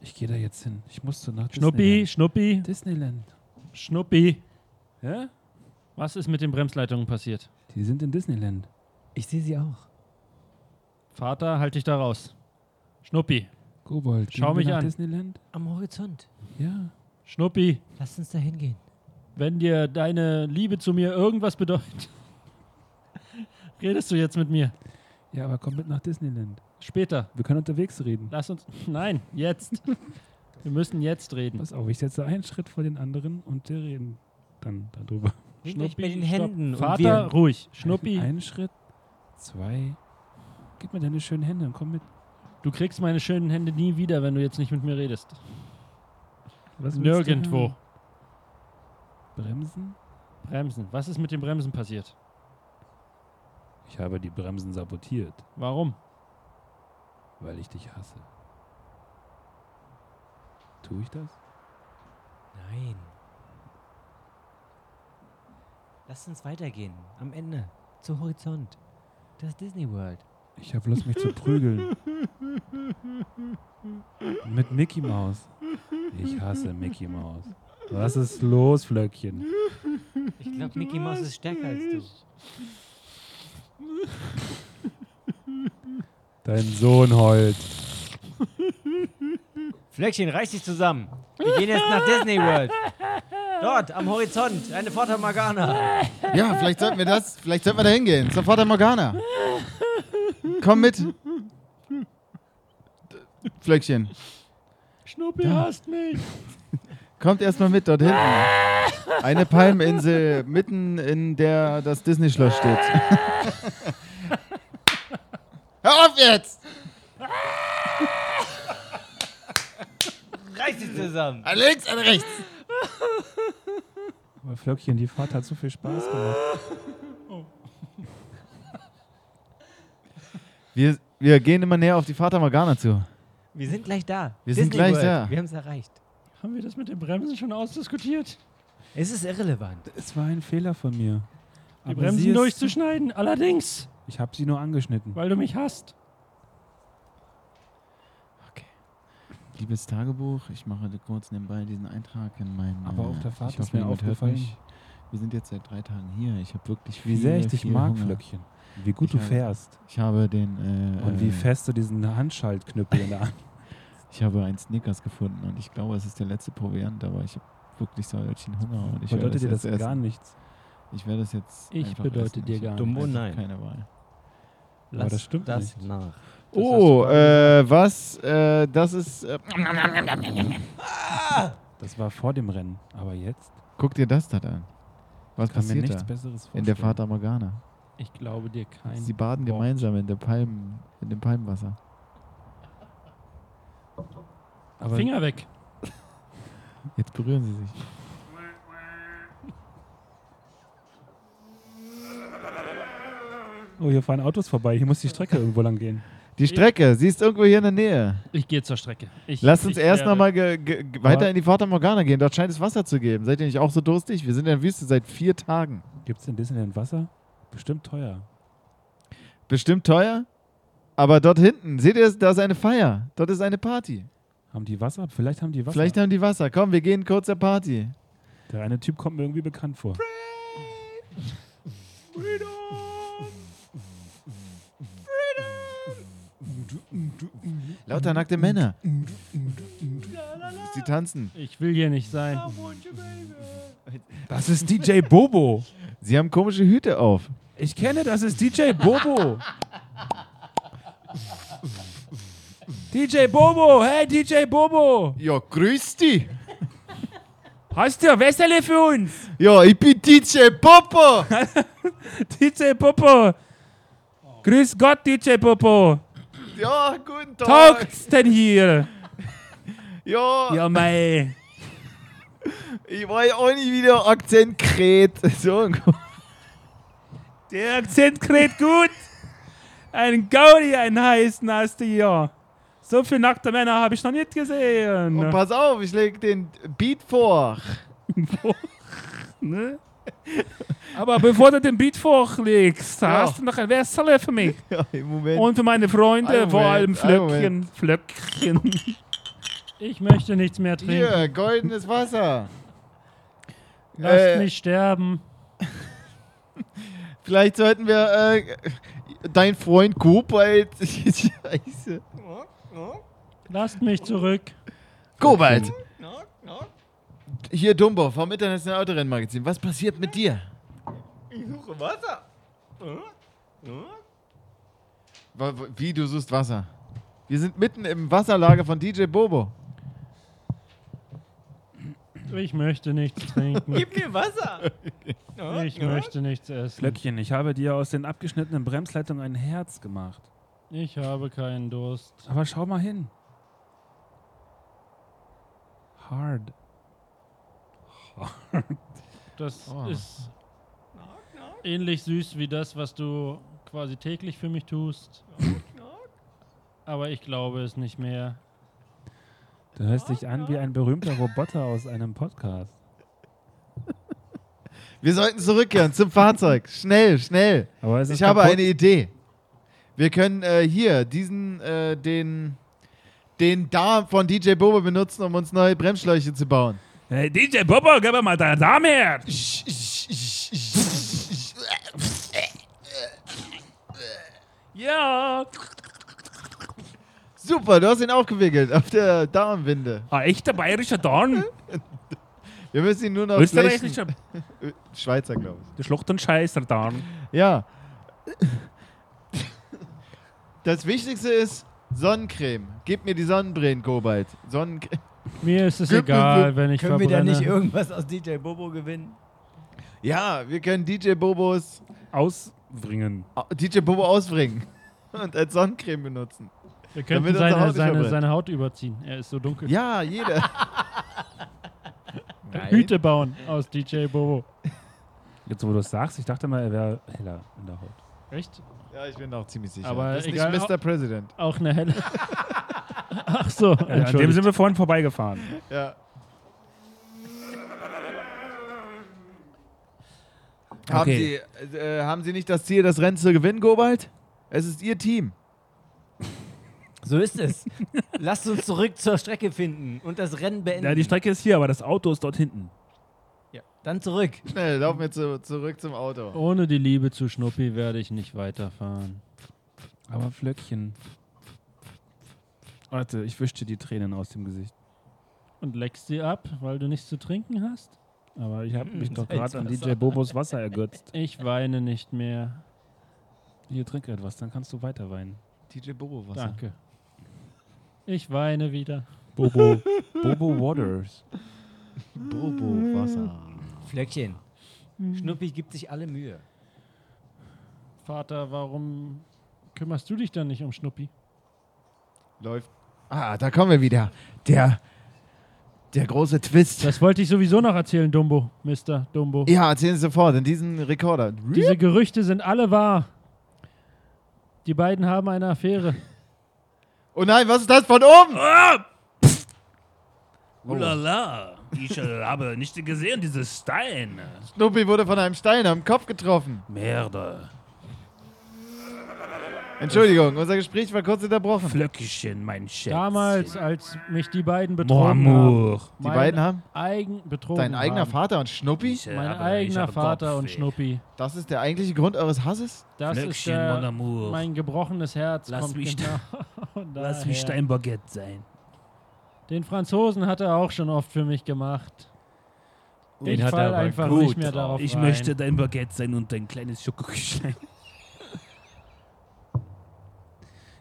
ich gehe da jetzt hin. Ich muss so nach Schnuppi, Schnuppi, Disneyland. Schnuppi. Ja? Was ist mit den Bremsleitungen passiert? Die sind in Disneyland. Ich sehe sie auch. Vater, halt dich da raus. Schnuppi, Kobold, Schau mich nach an. Disneyland? Am Horizont. Ja. Schnuppi, Lass uns da hingehen. wenn dir deine Liebe zu mir irgendwas bedeutet, redest du jetzt mit mir. Ja, aber komm mit nach Disneyland. Später. Wir können unterwegs reden. Lass uns. Nein, jetzt. Wir müssen jetzt reden. Pass auf, ich setze einen Schritt vor den anderen und wir reden dann darüber. Mich bei den stopp. Händen und Vater, wir- ruhig. Schnuppi, Einen Schritt, zwei. Gib mir deine schönen Hände und komm mit. du kriegst meine schönen Hände nie wieder, wenn du jetzt nicht mit mir redest. Was Nirgendwo. Bremsen? Bremsen. Was ist mit den Bremsen passiert? Ich habe die Bremsen sabotiert, Warum? weil ich dich hasse. Tue ich das? Nein. Lass uns weitergehen. Am Ende. Zu Horizont. Das Disney World. Ich habe Lust, mich zu prügeln. Mit Mickey Maus. Ich hasse Mickey Maus. Was ist los, Flöckchen? Ich glaube, Mickey Mouse ist stärker als du. Dein Sohn heult. Flöckchen, reiß dich zusammen. Wir gehen jetzt nach Disney World. Dort, am Horizont, eine Fata Morgana. Ja, vielleicht sollten wir das, vielleicht sollten wir da hingehen. Zur Fata Morgana. Komm mit. Flöckchen, Schnuppi hasst mich. Kommt erstmal mit dort hinten. Eine Palminsel mitten in der das Disney-Schloss steht. Hör auf jetzt! Reiß dich zusammen! An links, an rechts! Aber Flöckchen, die Fahrt hat so viel Spaß gemacht. Wir, wir gehen immer näher auf die Fata Morgana zu. Wir sind gleich da. Wir sind gleich da. Wir haben es erreicht. Haben wir das mit den Bremsen schon ausdiskutiert? Es ist irrelevant. Es war ein Fehler von mir. Die Aber Bremsen durchzuschneiden, allerdings, Ich habe sie nur angeschnitten. weil du mich hasst. Liebes Tagebuch, ich mache kurz nebenbei diesen Eintrag in mein. Aber auf der Fahrt ich ist hoffe, mir aufgefallen-. Wir sind jetzt seit drei Tagen hier. Ich habe wirklich Wie viel, sehr ich dich mag, Hunger. Flöckchen. Wie gut Ich du habe- fährst. Ich habe den. Äh, Und wie äh, fest du diesen Handschaltknüppel in der Hand. Ich habe einen Snickers gefunden und ich glaube, es ist der letzte Proviant, aber ich habe wirklich solchen Hunger und ich werde Bedeutet dir das jetzt essen. gar nichts. Ich werde es jetzt. Ich bedeute essen. dir gar Dumbo, einfach nein. Keine Wahl. Lass das stimmt das nicht. nach. Oh, äh, was? Äh, das ist. Äh, Das war vor dem Rennen. Aber jetzt guck dir das da an. Was kann mir passiert nichts da? Besseres vorstellen. In der Fata Morgana. Ich glaube dir kein. Sie baden Wort. gemeinsam in, der Palmen, in dem Palmenwasser. Aber Finger weg. Jetzt berühren sie sich. Oh, hier fahren Autos vorbei. Hier muss die Strecke irgendwo lang gehen. Die Strecke, sie ist irgendwo hier in der Nähe. Ich gehe zur Strecke. Ich, Lasst uns ich erst nochmal weiter in die Fata Morgana gehen. Dort scheint es Wasser zu geben. Seid ihr nicht auch so durstig? Wir sind in der Wüste seit vier Tagen. Gibt es in Disneyland Wasser? Bestimmt teuer. Bestimmt teuer. Aber dort hinten, seht ihr, da ist eine Feier. Dort ist eine Party. Haben die Wasser? Vielleicht haben die Wasser. Vielleicht haben die Wasser. Komm, wir gehen kurz zur Party. Der eine Typ kommt mir irgendwie bekannt vor. Lauter nackte Männer. Sie tanzen. Ich will hier nicht sein. Das ist DJ Bobo. Sie haben komische Hüte auf. Ich kenne, das ist DJ Bobo. DJ Bobo, hey DJ Bobo. Ja, grüß dich. Hast du ein Wässerle für uns? Ja, ich bin DJ Popo. DJ Bobo. Grüß Gott, DJ Bobo. Ja, guten Tag. Taugt's denn hier? Ja, Ja, mei. ich war ja auch nicht wieder Akzent kret. So, Der Akzent kräht gut. Ein Gaudi, ein heißen hast du hier. So viele nackte Männer habe ich noch nicht gesehen. und pass auf, ich leg den Beat vor. Ne? Aber bevor du den Beat vorlegst, Ja. hast du noch ein Wässerle für mich. Ja, im Moment. Und für meine Freunde, Einen vor allem Moment, Flöckchen. Flöckchen. Ich möchte nichts mehr trinken. Hier, goldenes Wasser. Lasst Äh, mich sterben. Vielleicht sollten wir äh, dein Freund Kobalt. Scheiße. Lasst mich zurück. Kobalt. Hier Dumbo vom Internationalen Autorennmagazin. Was passiert mit dir? Ich suche Wasser. Wie, du suchst Wasser? Wir sind mitten im Wasserlager von DJ Bobo. Ich möchte nichts trinken. Gib mir Wasser. Ich möchte nichts essen. Flöckchen, ich habe dir aus den abgeschnittenen Bremsleitungen ein Herz gemacht. Ich habe keinen Durst. Aber schau mal hin. Hard. Das Oh. ist ähnlich süß wie das, was du quasi täglich für mich tust. Aber ich glaube es nicht mehr. Du hörst dich an wie ein berühmter Roboter aus einem Podcast. Wir sollten zurückkehren zum Fahrzeug. Schnell, schnell. Ich habe eine Idee. Wir können äh, hier diesen, äh, den, den Darm von DJ Bobo benutzen, um uns neue Bremsschläuche zu bauen. Hey, DJ Bobo, gib mir mal deine Dame her. Ja. Super, du hast ihn aufgewickelt auf der Darmwinde. Ein echter bayerischer Dorn. Wir müssen ihn nur noch Österreichischer. Schweizer, glaube ich. Der Schlucht und Scheißer Dorn. Ja. Das Wichtigste ist Sonnencreme. Gib mir die Sonnenbrillen, Kobalt. Sonnencreme. Mir ist es Gib mir- egal, wenn ich Können wir da verbrenne. nicht irgendwas aus DJ Bobo gewinnen? Ja, wir können DJ Bobos Ausbringen. DJ Bobo ausbringen und als Sonnencreme benutzen. Wir könnten unsere seine, Haut seine, seine Haut überziehen. Er ist so dunkel. Ja, jeder. Hüte bauen aus DJ Bobo. Jetzt, wo du es sagst, ich dachte mal, er wäre heller in der Haut. Echt? Ja, ich bin auch ziemlich sicher. Aber das ist egal, nicht Mr. President. Auch eine helle. Ach so, Ja, an dem sind wir vorhin vorbeigefahren. Ja. Haben, Okay. Sie, äh, haben Sie nicht das Ziel, das Rennen zu gewinnen, Gobald? Es ist Ihr Team. So ist es. Lasst uns zurück zur Strecke finden und das Rennen beenden. Ja, die Strecke ist hier, aber das Auto ist dort hinten. Dann zurück. Schnell, laufen wir zu, zurück zum Auto. Ohne die Liebe zu Schnuppi werde ich nicht weiterfahren. Aber Flöckchen. Warte, ich wischte die Tränen aus dem Gesicht. Und leckst sie ab, weil du nichts zu trinken hast? Aber ich habe mich Mm, doch gerade an. DJ Bobos Wasser ergötzt. Ich weine nicht mehr. Hier, trink etwas, dann kannst du weiter weinen. DJ Bobo, was? Danke. Ich weine wieder. Bobo. Bobo Waters. Bobo, Wasser. Flöckchen. Schnuppi gibt sich alle Mühe. Vater, warum kümmerst du dich dann nicht um Schnuppi? Läuft. Ah, da kommen wir wieder. Der, der große Twist. Das wollte ich sowieso noch erzählen, Dumbo, Mr. Dumbo. Ja, erzählen Sie sofort in diesen Rekorder. Diese Gerüchte sind alle wahr. Die beiden haben eine Affäre. Oh nein, was ist das von oben? Ulala, ich äh, habe nicht gesehen, dieses Stein. Snoopy wurde von einem Stein am Kopf getroffen. Merde. Entschuldigung, unser Gespräch war kurz unterbrochen. Flöckchen, mein Schätzchen. Damals, als mich die beiden betrogen haben. amour. Die beiden haben? Eigen betrogen Dein eigener haben. Vater und Schnuppi? Ich, äh, Mein aber eigener Vater und Kopfweh. Schnuppi. Das ist der eigentliche Grund eures Hasses? Das ist Flöckchen, der, mon amour. mein gebrochenes Herz. Lass kommt mich genau Lass mich daher. dein Baguette sein. Den Franzosen hat er auch schon oft für mich gemacht. Den ich hat er aber einfach gut nicht mehr drauf. darauf Ich rein. möchte dein Baguette sein und dein kleines Schokoküchlein.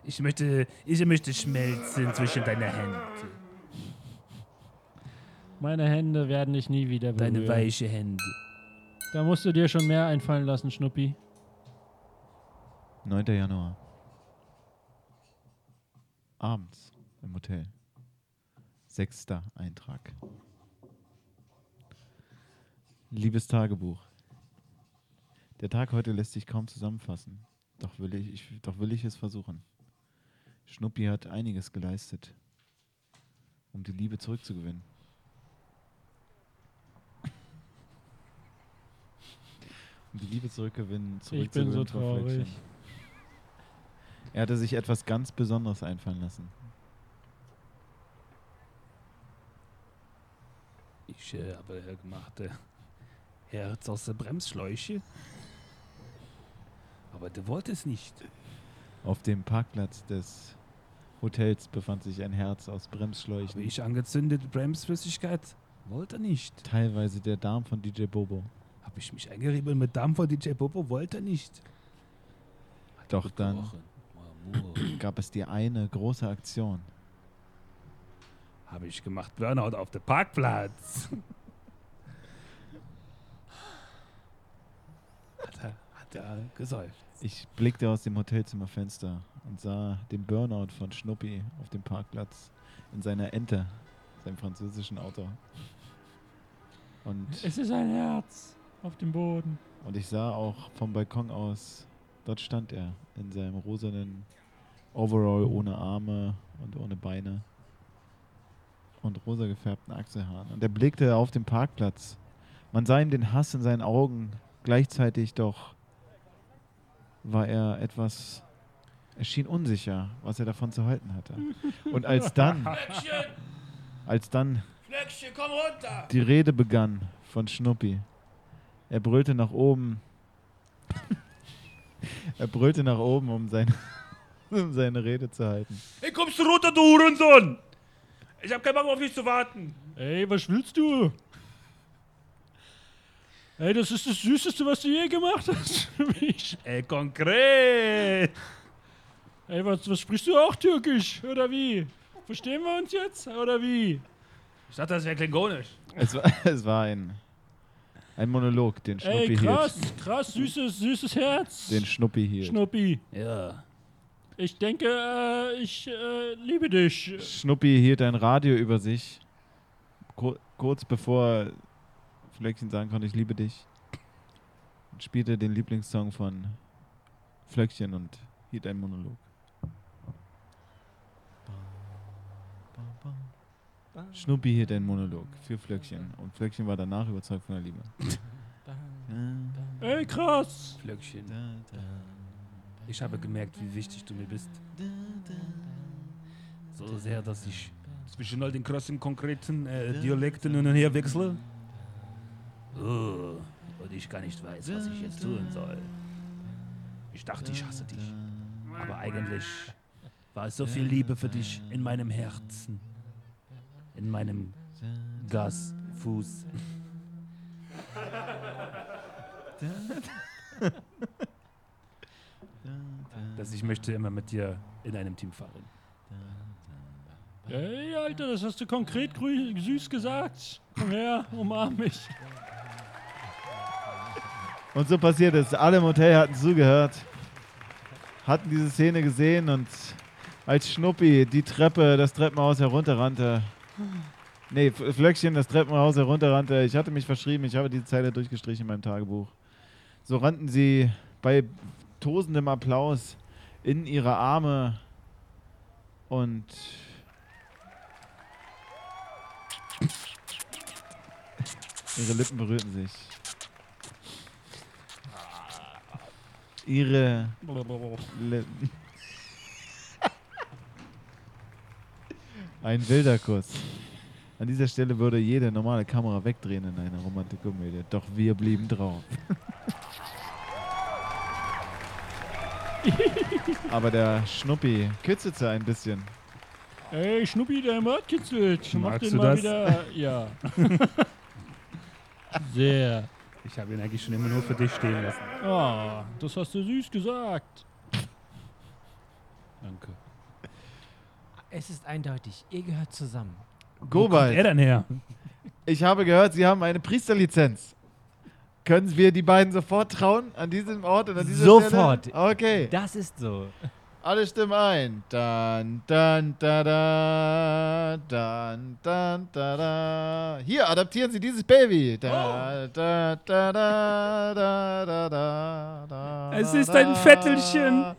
Ich möchte, ich möchte schmelzen zwischen deiner Hände. Meine Hände werden dich nie wieder berühren. Deine weiche Hände. Da musst du dir schon mehr einfallen lassen, Schnuppi. 9. Januar. Abends im Hotel. Sechster Eintrag. Liebes Tagebuch. Der Tag heute lässt sich kaum zusammenfassen. Doch will ich, ich, doch will ich es versuchen. Schnuppi hat einiges geleistet, um die Liebe zurückzugewinnen. Um die Liebe zurückgewinnen, Ich bin so zurückzugewinnen. Traurig. Er hatte sich etwas ganz Besonderes einfallen lassen. Ich äh, habe äh, gemacht äh, Herz aus der Bremsschläuche. Aber du wolltest nicht. Auf dem Parkplatz des Hotels befand sich ein Herz aus Habe Bremsschläuchen. ich angezündet Bremsflüssigkeit? Wollte nicht. Teilweise der Darm von DJ Bobo. Habe ich mich eingerieben mit Dampf von DJ Popo? Wollte nicht. Hat Doch dann-. Gab es die eine große Aktion. Habe ich gemacht. Burnout auf dem Parkplatz. hat er, hat er gesäuft. Ich blickte aus dem Hotelzimmerfenster und sah den Burnout von Schnuppi auf dem Parkplatz in seiner Ente, seinem französischen Auto. Und, Es ist ein Herz auf dem Boden. und ich sah auch vom Balkon aus, dort stand er in seinem rosanen Overall ohne Arme und ohne Beine und rosa gefärbten Achselhaaren. Und er blickte auf den Parkplatz. Man sah ihm den Hass in seinen Augen, gleichzeitig doch war er etwas, er schien unsicher, was er davon zu halten hatte. Und als dann, als dann Flöckchen, komm runter! die Rede begann von Schnuppi, er brüllte nach oben, er brüllte nach oben, um, sein, um seine Rede zu halten. Hey, kommst du runter, du Hurensohn! Ich hab keinen Bock auf dich zu warten. Ey, was willst du? Ey, das ist das Süßeste, was du je gemacht hast für mich. Ey, konkret! Ey, was, was sprichst du auch Türkisch? Oder wie? Verstehen wir uns jetzt? Oder wie? Ich dachte, das wäre klingonisch. Es war, es war ein, ein Monolog, den Schnuppi Ey, krass, hielt. krass, süßes, süßes Herz. Den Schnuppi hielt. Schnuppi. Ja. Ich denke, äh, ich äh, liebe dich. Schnuppi hielt ein Radio über sich, kur kurz bevor Flöckchen sagen konnte, ich liebe dich. Und spielte den Lieblingssong von Flöckchen und hielt einen Monolog. Schnuppi hielt einen Monolog für Flöckchen und Flöckchen war danach überzeugt von der Liebe. Ey, krass. Flöckchen, ich habe gemerkt, wie wichtig du mir bist. So sehr, dass ich zwischen all den krassen, konkreten äh, Dialekten hin und her wechsle. Oh, und ich gar nicht weiß, was ich jetzt tun soll. Ich dachte, ich hasse dich. Aber eigentlich war es so viel Liebe für dich in meinem Herzen. In meinem Gasfuß. dass ich möchte immer mit dir in einem Team fahren. Ey, Alter, das hast du konkret süß gesagt. Komm her, umarm mich. Und so passiert es. Alle im Hotel hatten zugehört, hatten diese Szene gesehen und als Schnuppi die Treppe, das Treppenhaus herunterrannte. Nee, Flöckchen das Treppenhaus herunterrannte. Ich hatte mich verschrieben, ich habe diese Zeile durchgestrichen in meinem Tagebuch. So rannten sie bei tosendem Applaus in ihre Arme und ihre Lippen berührten sich. Ihre Lippen. Ein wilder Kuss. An dieser Stelle würde jede normale Kamera wegdrehen in einer Romantikkomödie. Doch wir blieben drauf. Aber der Schnuppi kitzelte ein bisschen. Ey, Schnuppi, der Mord kitzelt. Mach Magst den du mal das? wieder. Ja. Sehr. Ich habe ihn eigentlich schon immer nur für dich stehen lassen. Ah, das hast du süß gesagt. Danke. Es ist eindeutig, ihr gehört zusammen. Wo kommt Gobald, er denn her? ich habe gehört, Sie haben eine Priesterlizenz. Können wir die beiden sofort trauen an diesem Ort und an dieser Sofort. Stelle? Okay. Das ist so. Alle stimmen ein. Dann, dann, da, da, dann, dann, da, da. Hier, adaptieren Sie dieses Baby. Da, da, da, da, da, da, da, da. Es ist ein. Vettelchen.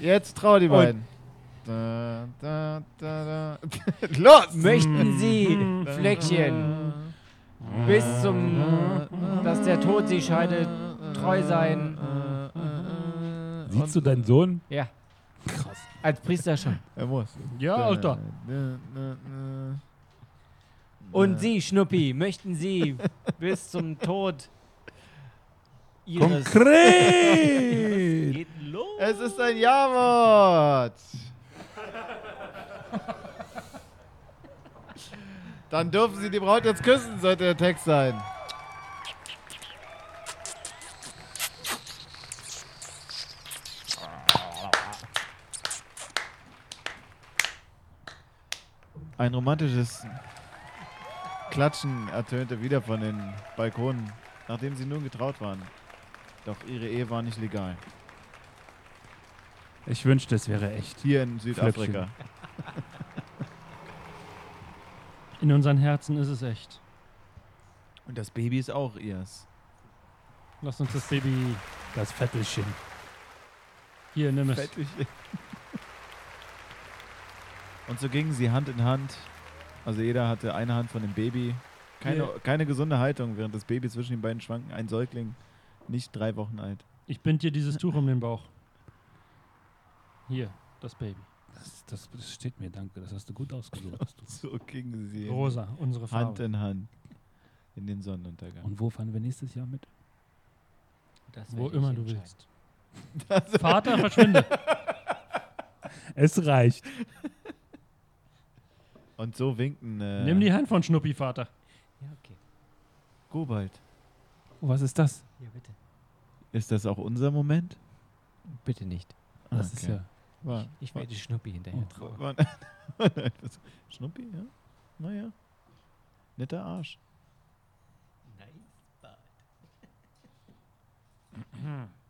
Jetzt trau die beiden. Da, da, da, da. Los! Möchten Sie, Fleckchen, bis zum, dass der Tod Sie scheidet, treu sein? Siehst du deinen Sohn? Ja. Als Priester schon. Er muss. Ja, Alter. Und Sie, Schnuppi, möchten Sie bis zum Tod Ihres... Konkret! Geht los! Es ist ein Ja-Wort. Dann dürfen Sie die Braut jetzt küssen, sollte der Text sein. Ein romantisches Klatschen ertönte wieder von den Balkonen, nachdem sie nun getraut waren. Doch ihre Ehe war nicht legal. Ich wünschte, es wäre echt. Hier in Südafrika. In unseren Herzen ist es echt. Und das Baby ist auch ihrs. Lass uns das Baby. Das Vettelchen. Hier, nimm es. Fettliche. Und so gingen sie Hand in Hand. Also jeder hatte eine Hand von dem Baby. Keine, Ja. keine gesunde Haltung, während das Baby zwischen den beiden schwanken. Ein Säugling, nicht drei Wochen alt. Ich bind dir dieses Tuch um den Bauch. Hier, das Baby. Das, das, das steht mir, danke. Das hast du gut ausgesucht. das. So gingen sie Rosa, unsere Hand Farbe. in Hand in den Sonnenuntergang. Und wo fahren wir nächstes Jahr mit? Das Wo immer du willst. Vater, verschwinde. Es reicht. Und so winkten äh, Nimm die Hand von Schnuppi, Vater. Ja, okay. Gobald. Oh, was ist das? Ja, bitte. Ist das auch unser Moment? Bitte nicht. Das ist ja. War, Ich werde Schnuppi hinterher Oh. trauen. war, Schnuppi, ja? Naja. Netter Arsch. Nice.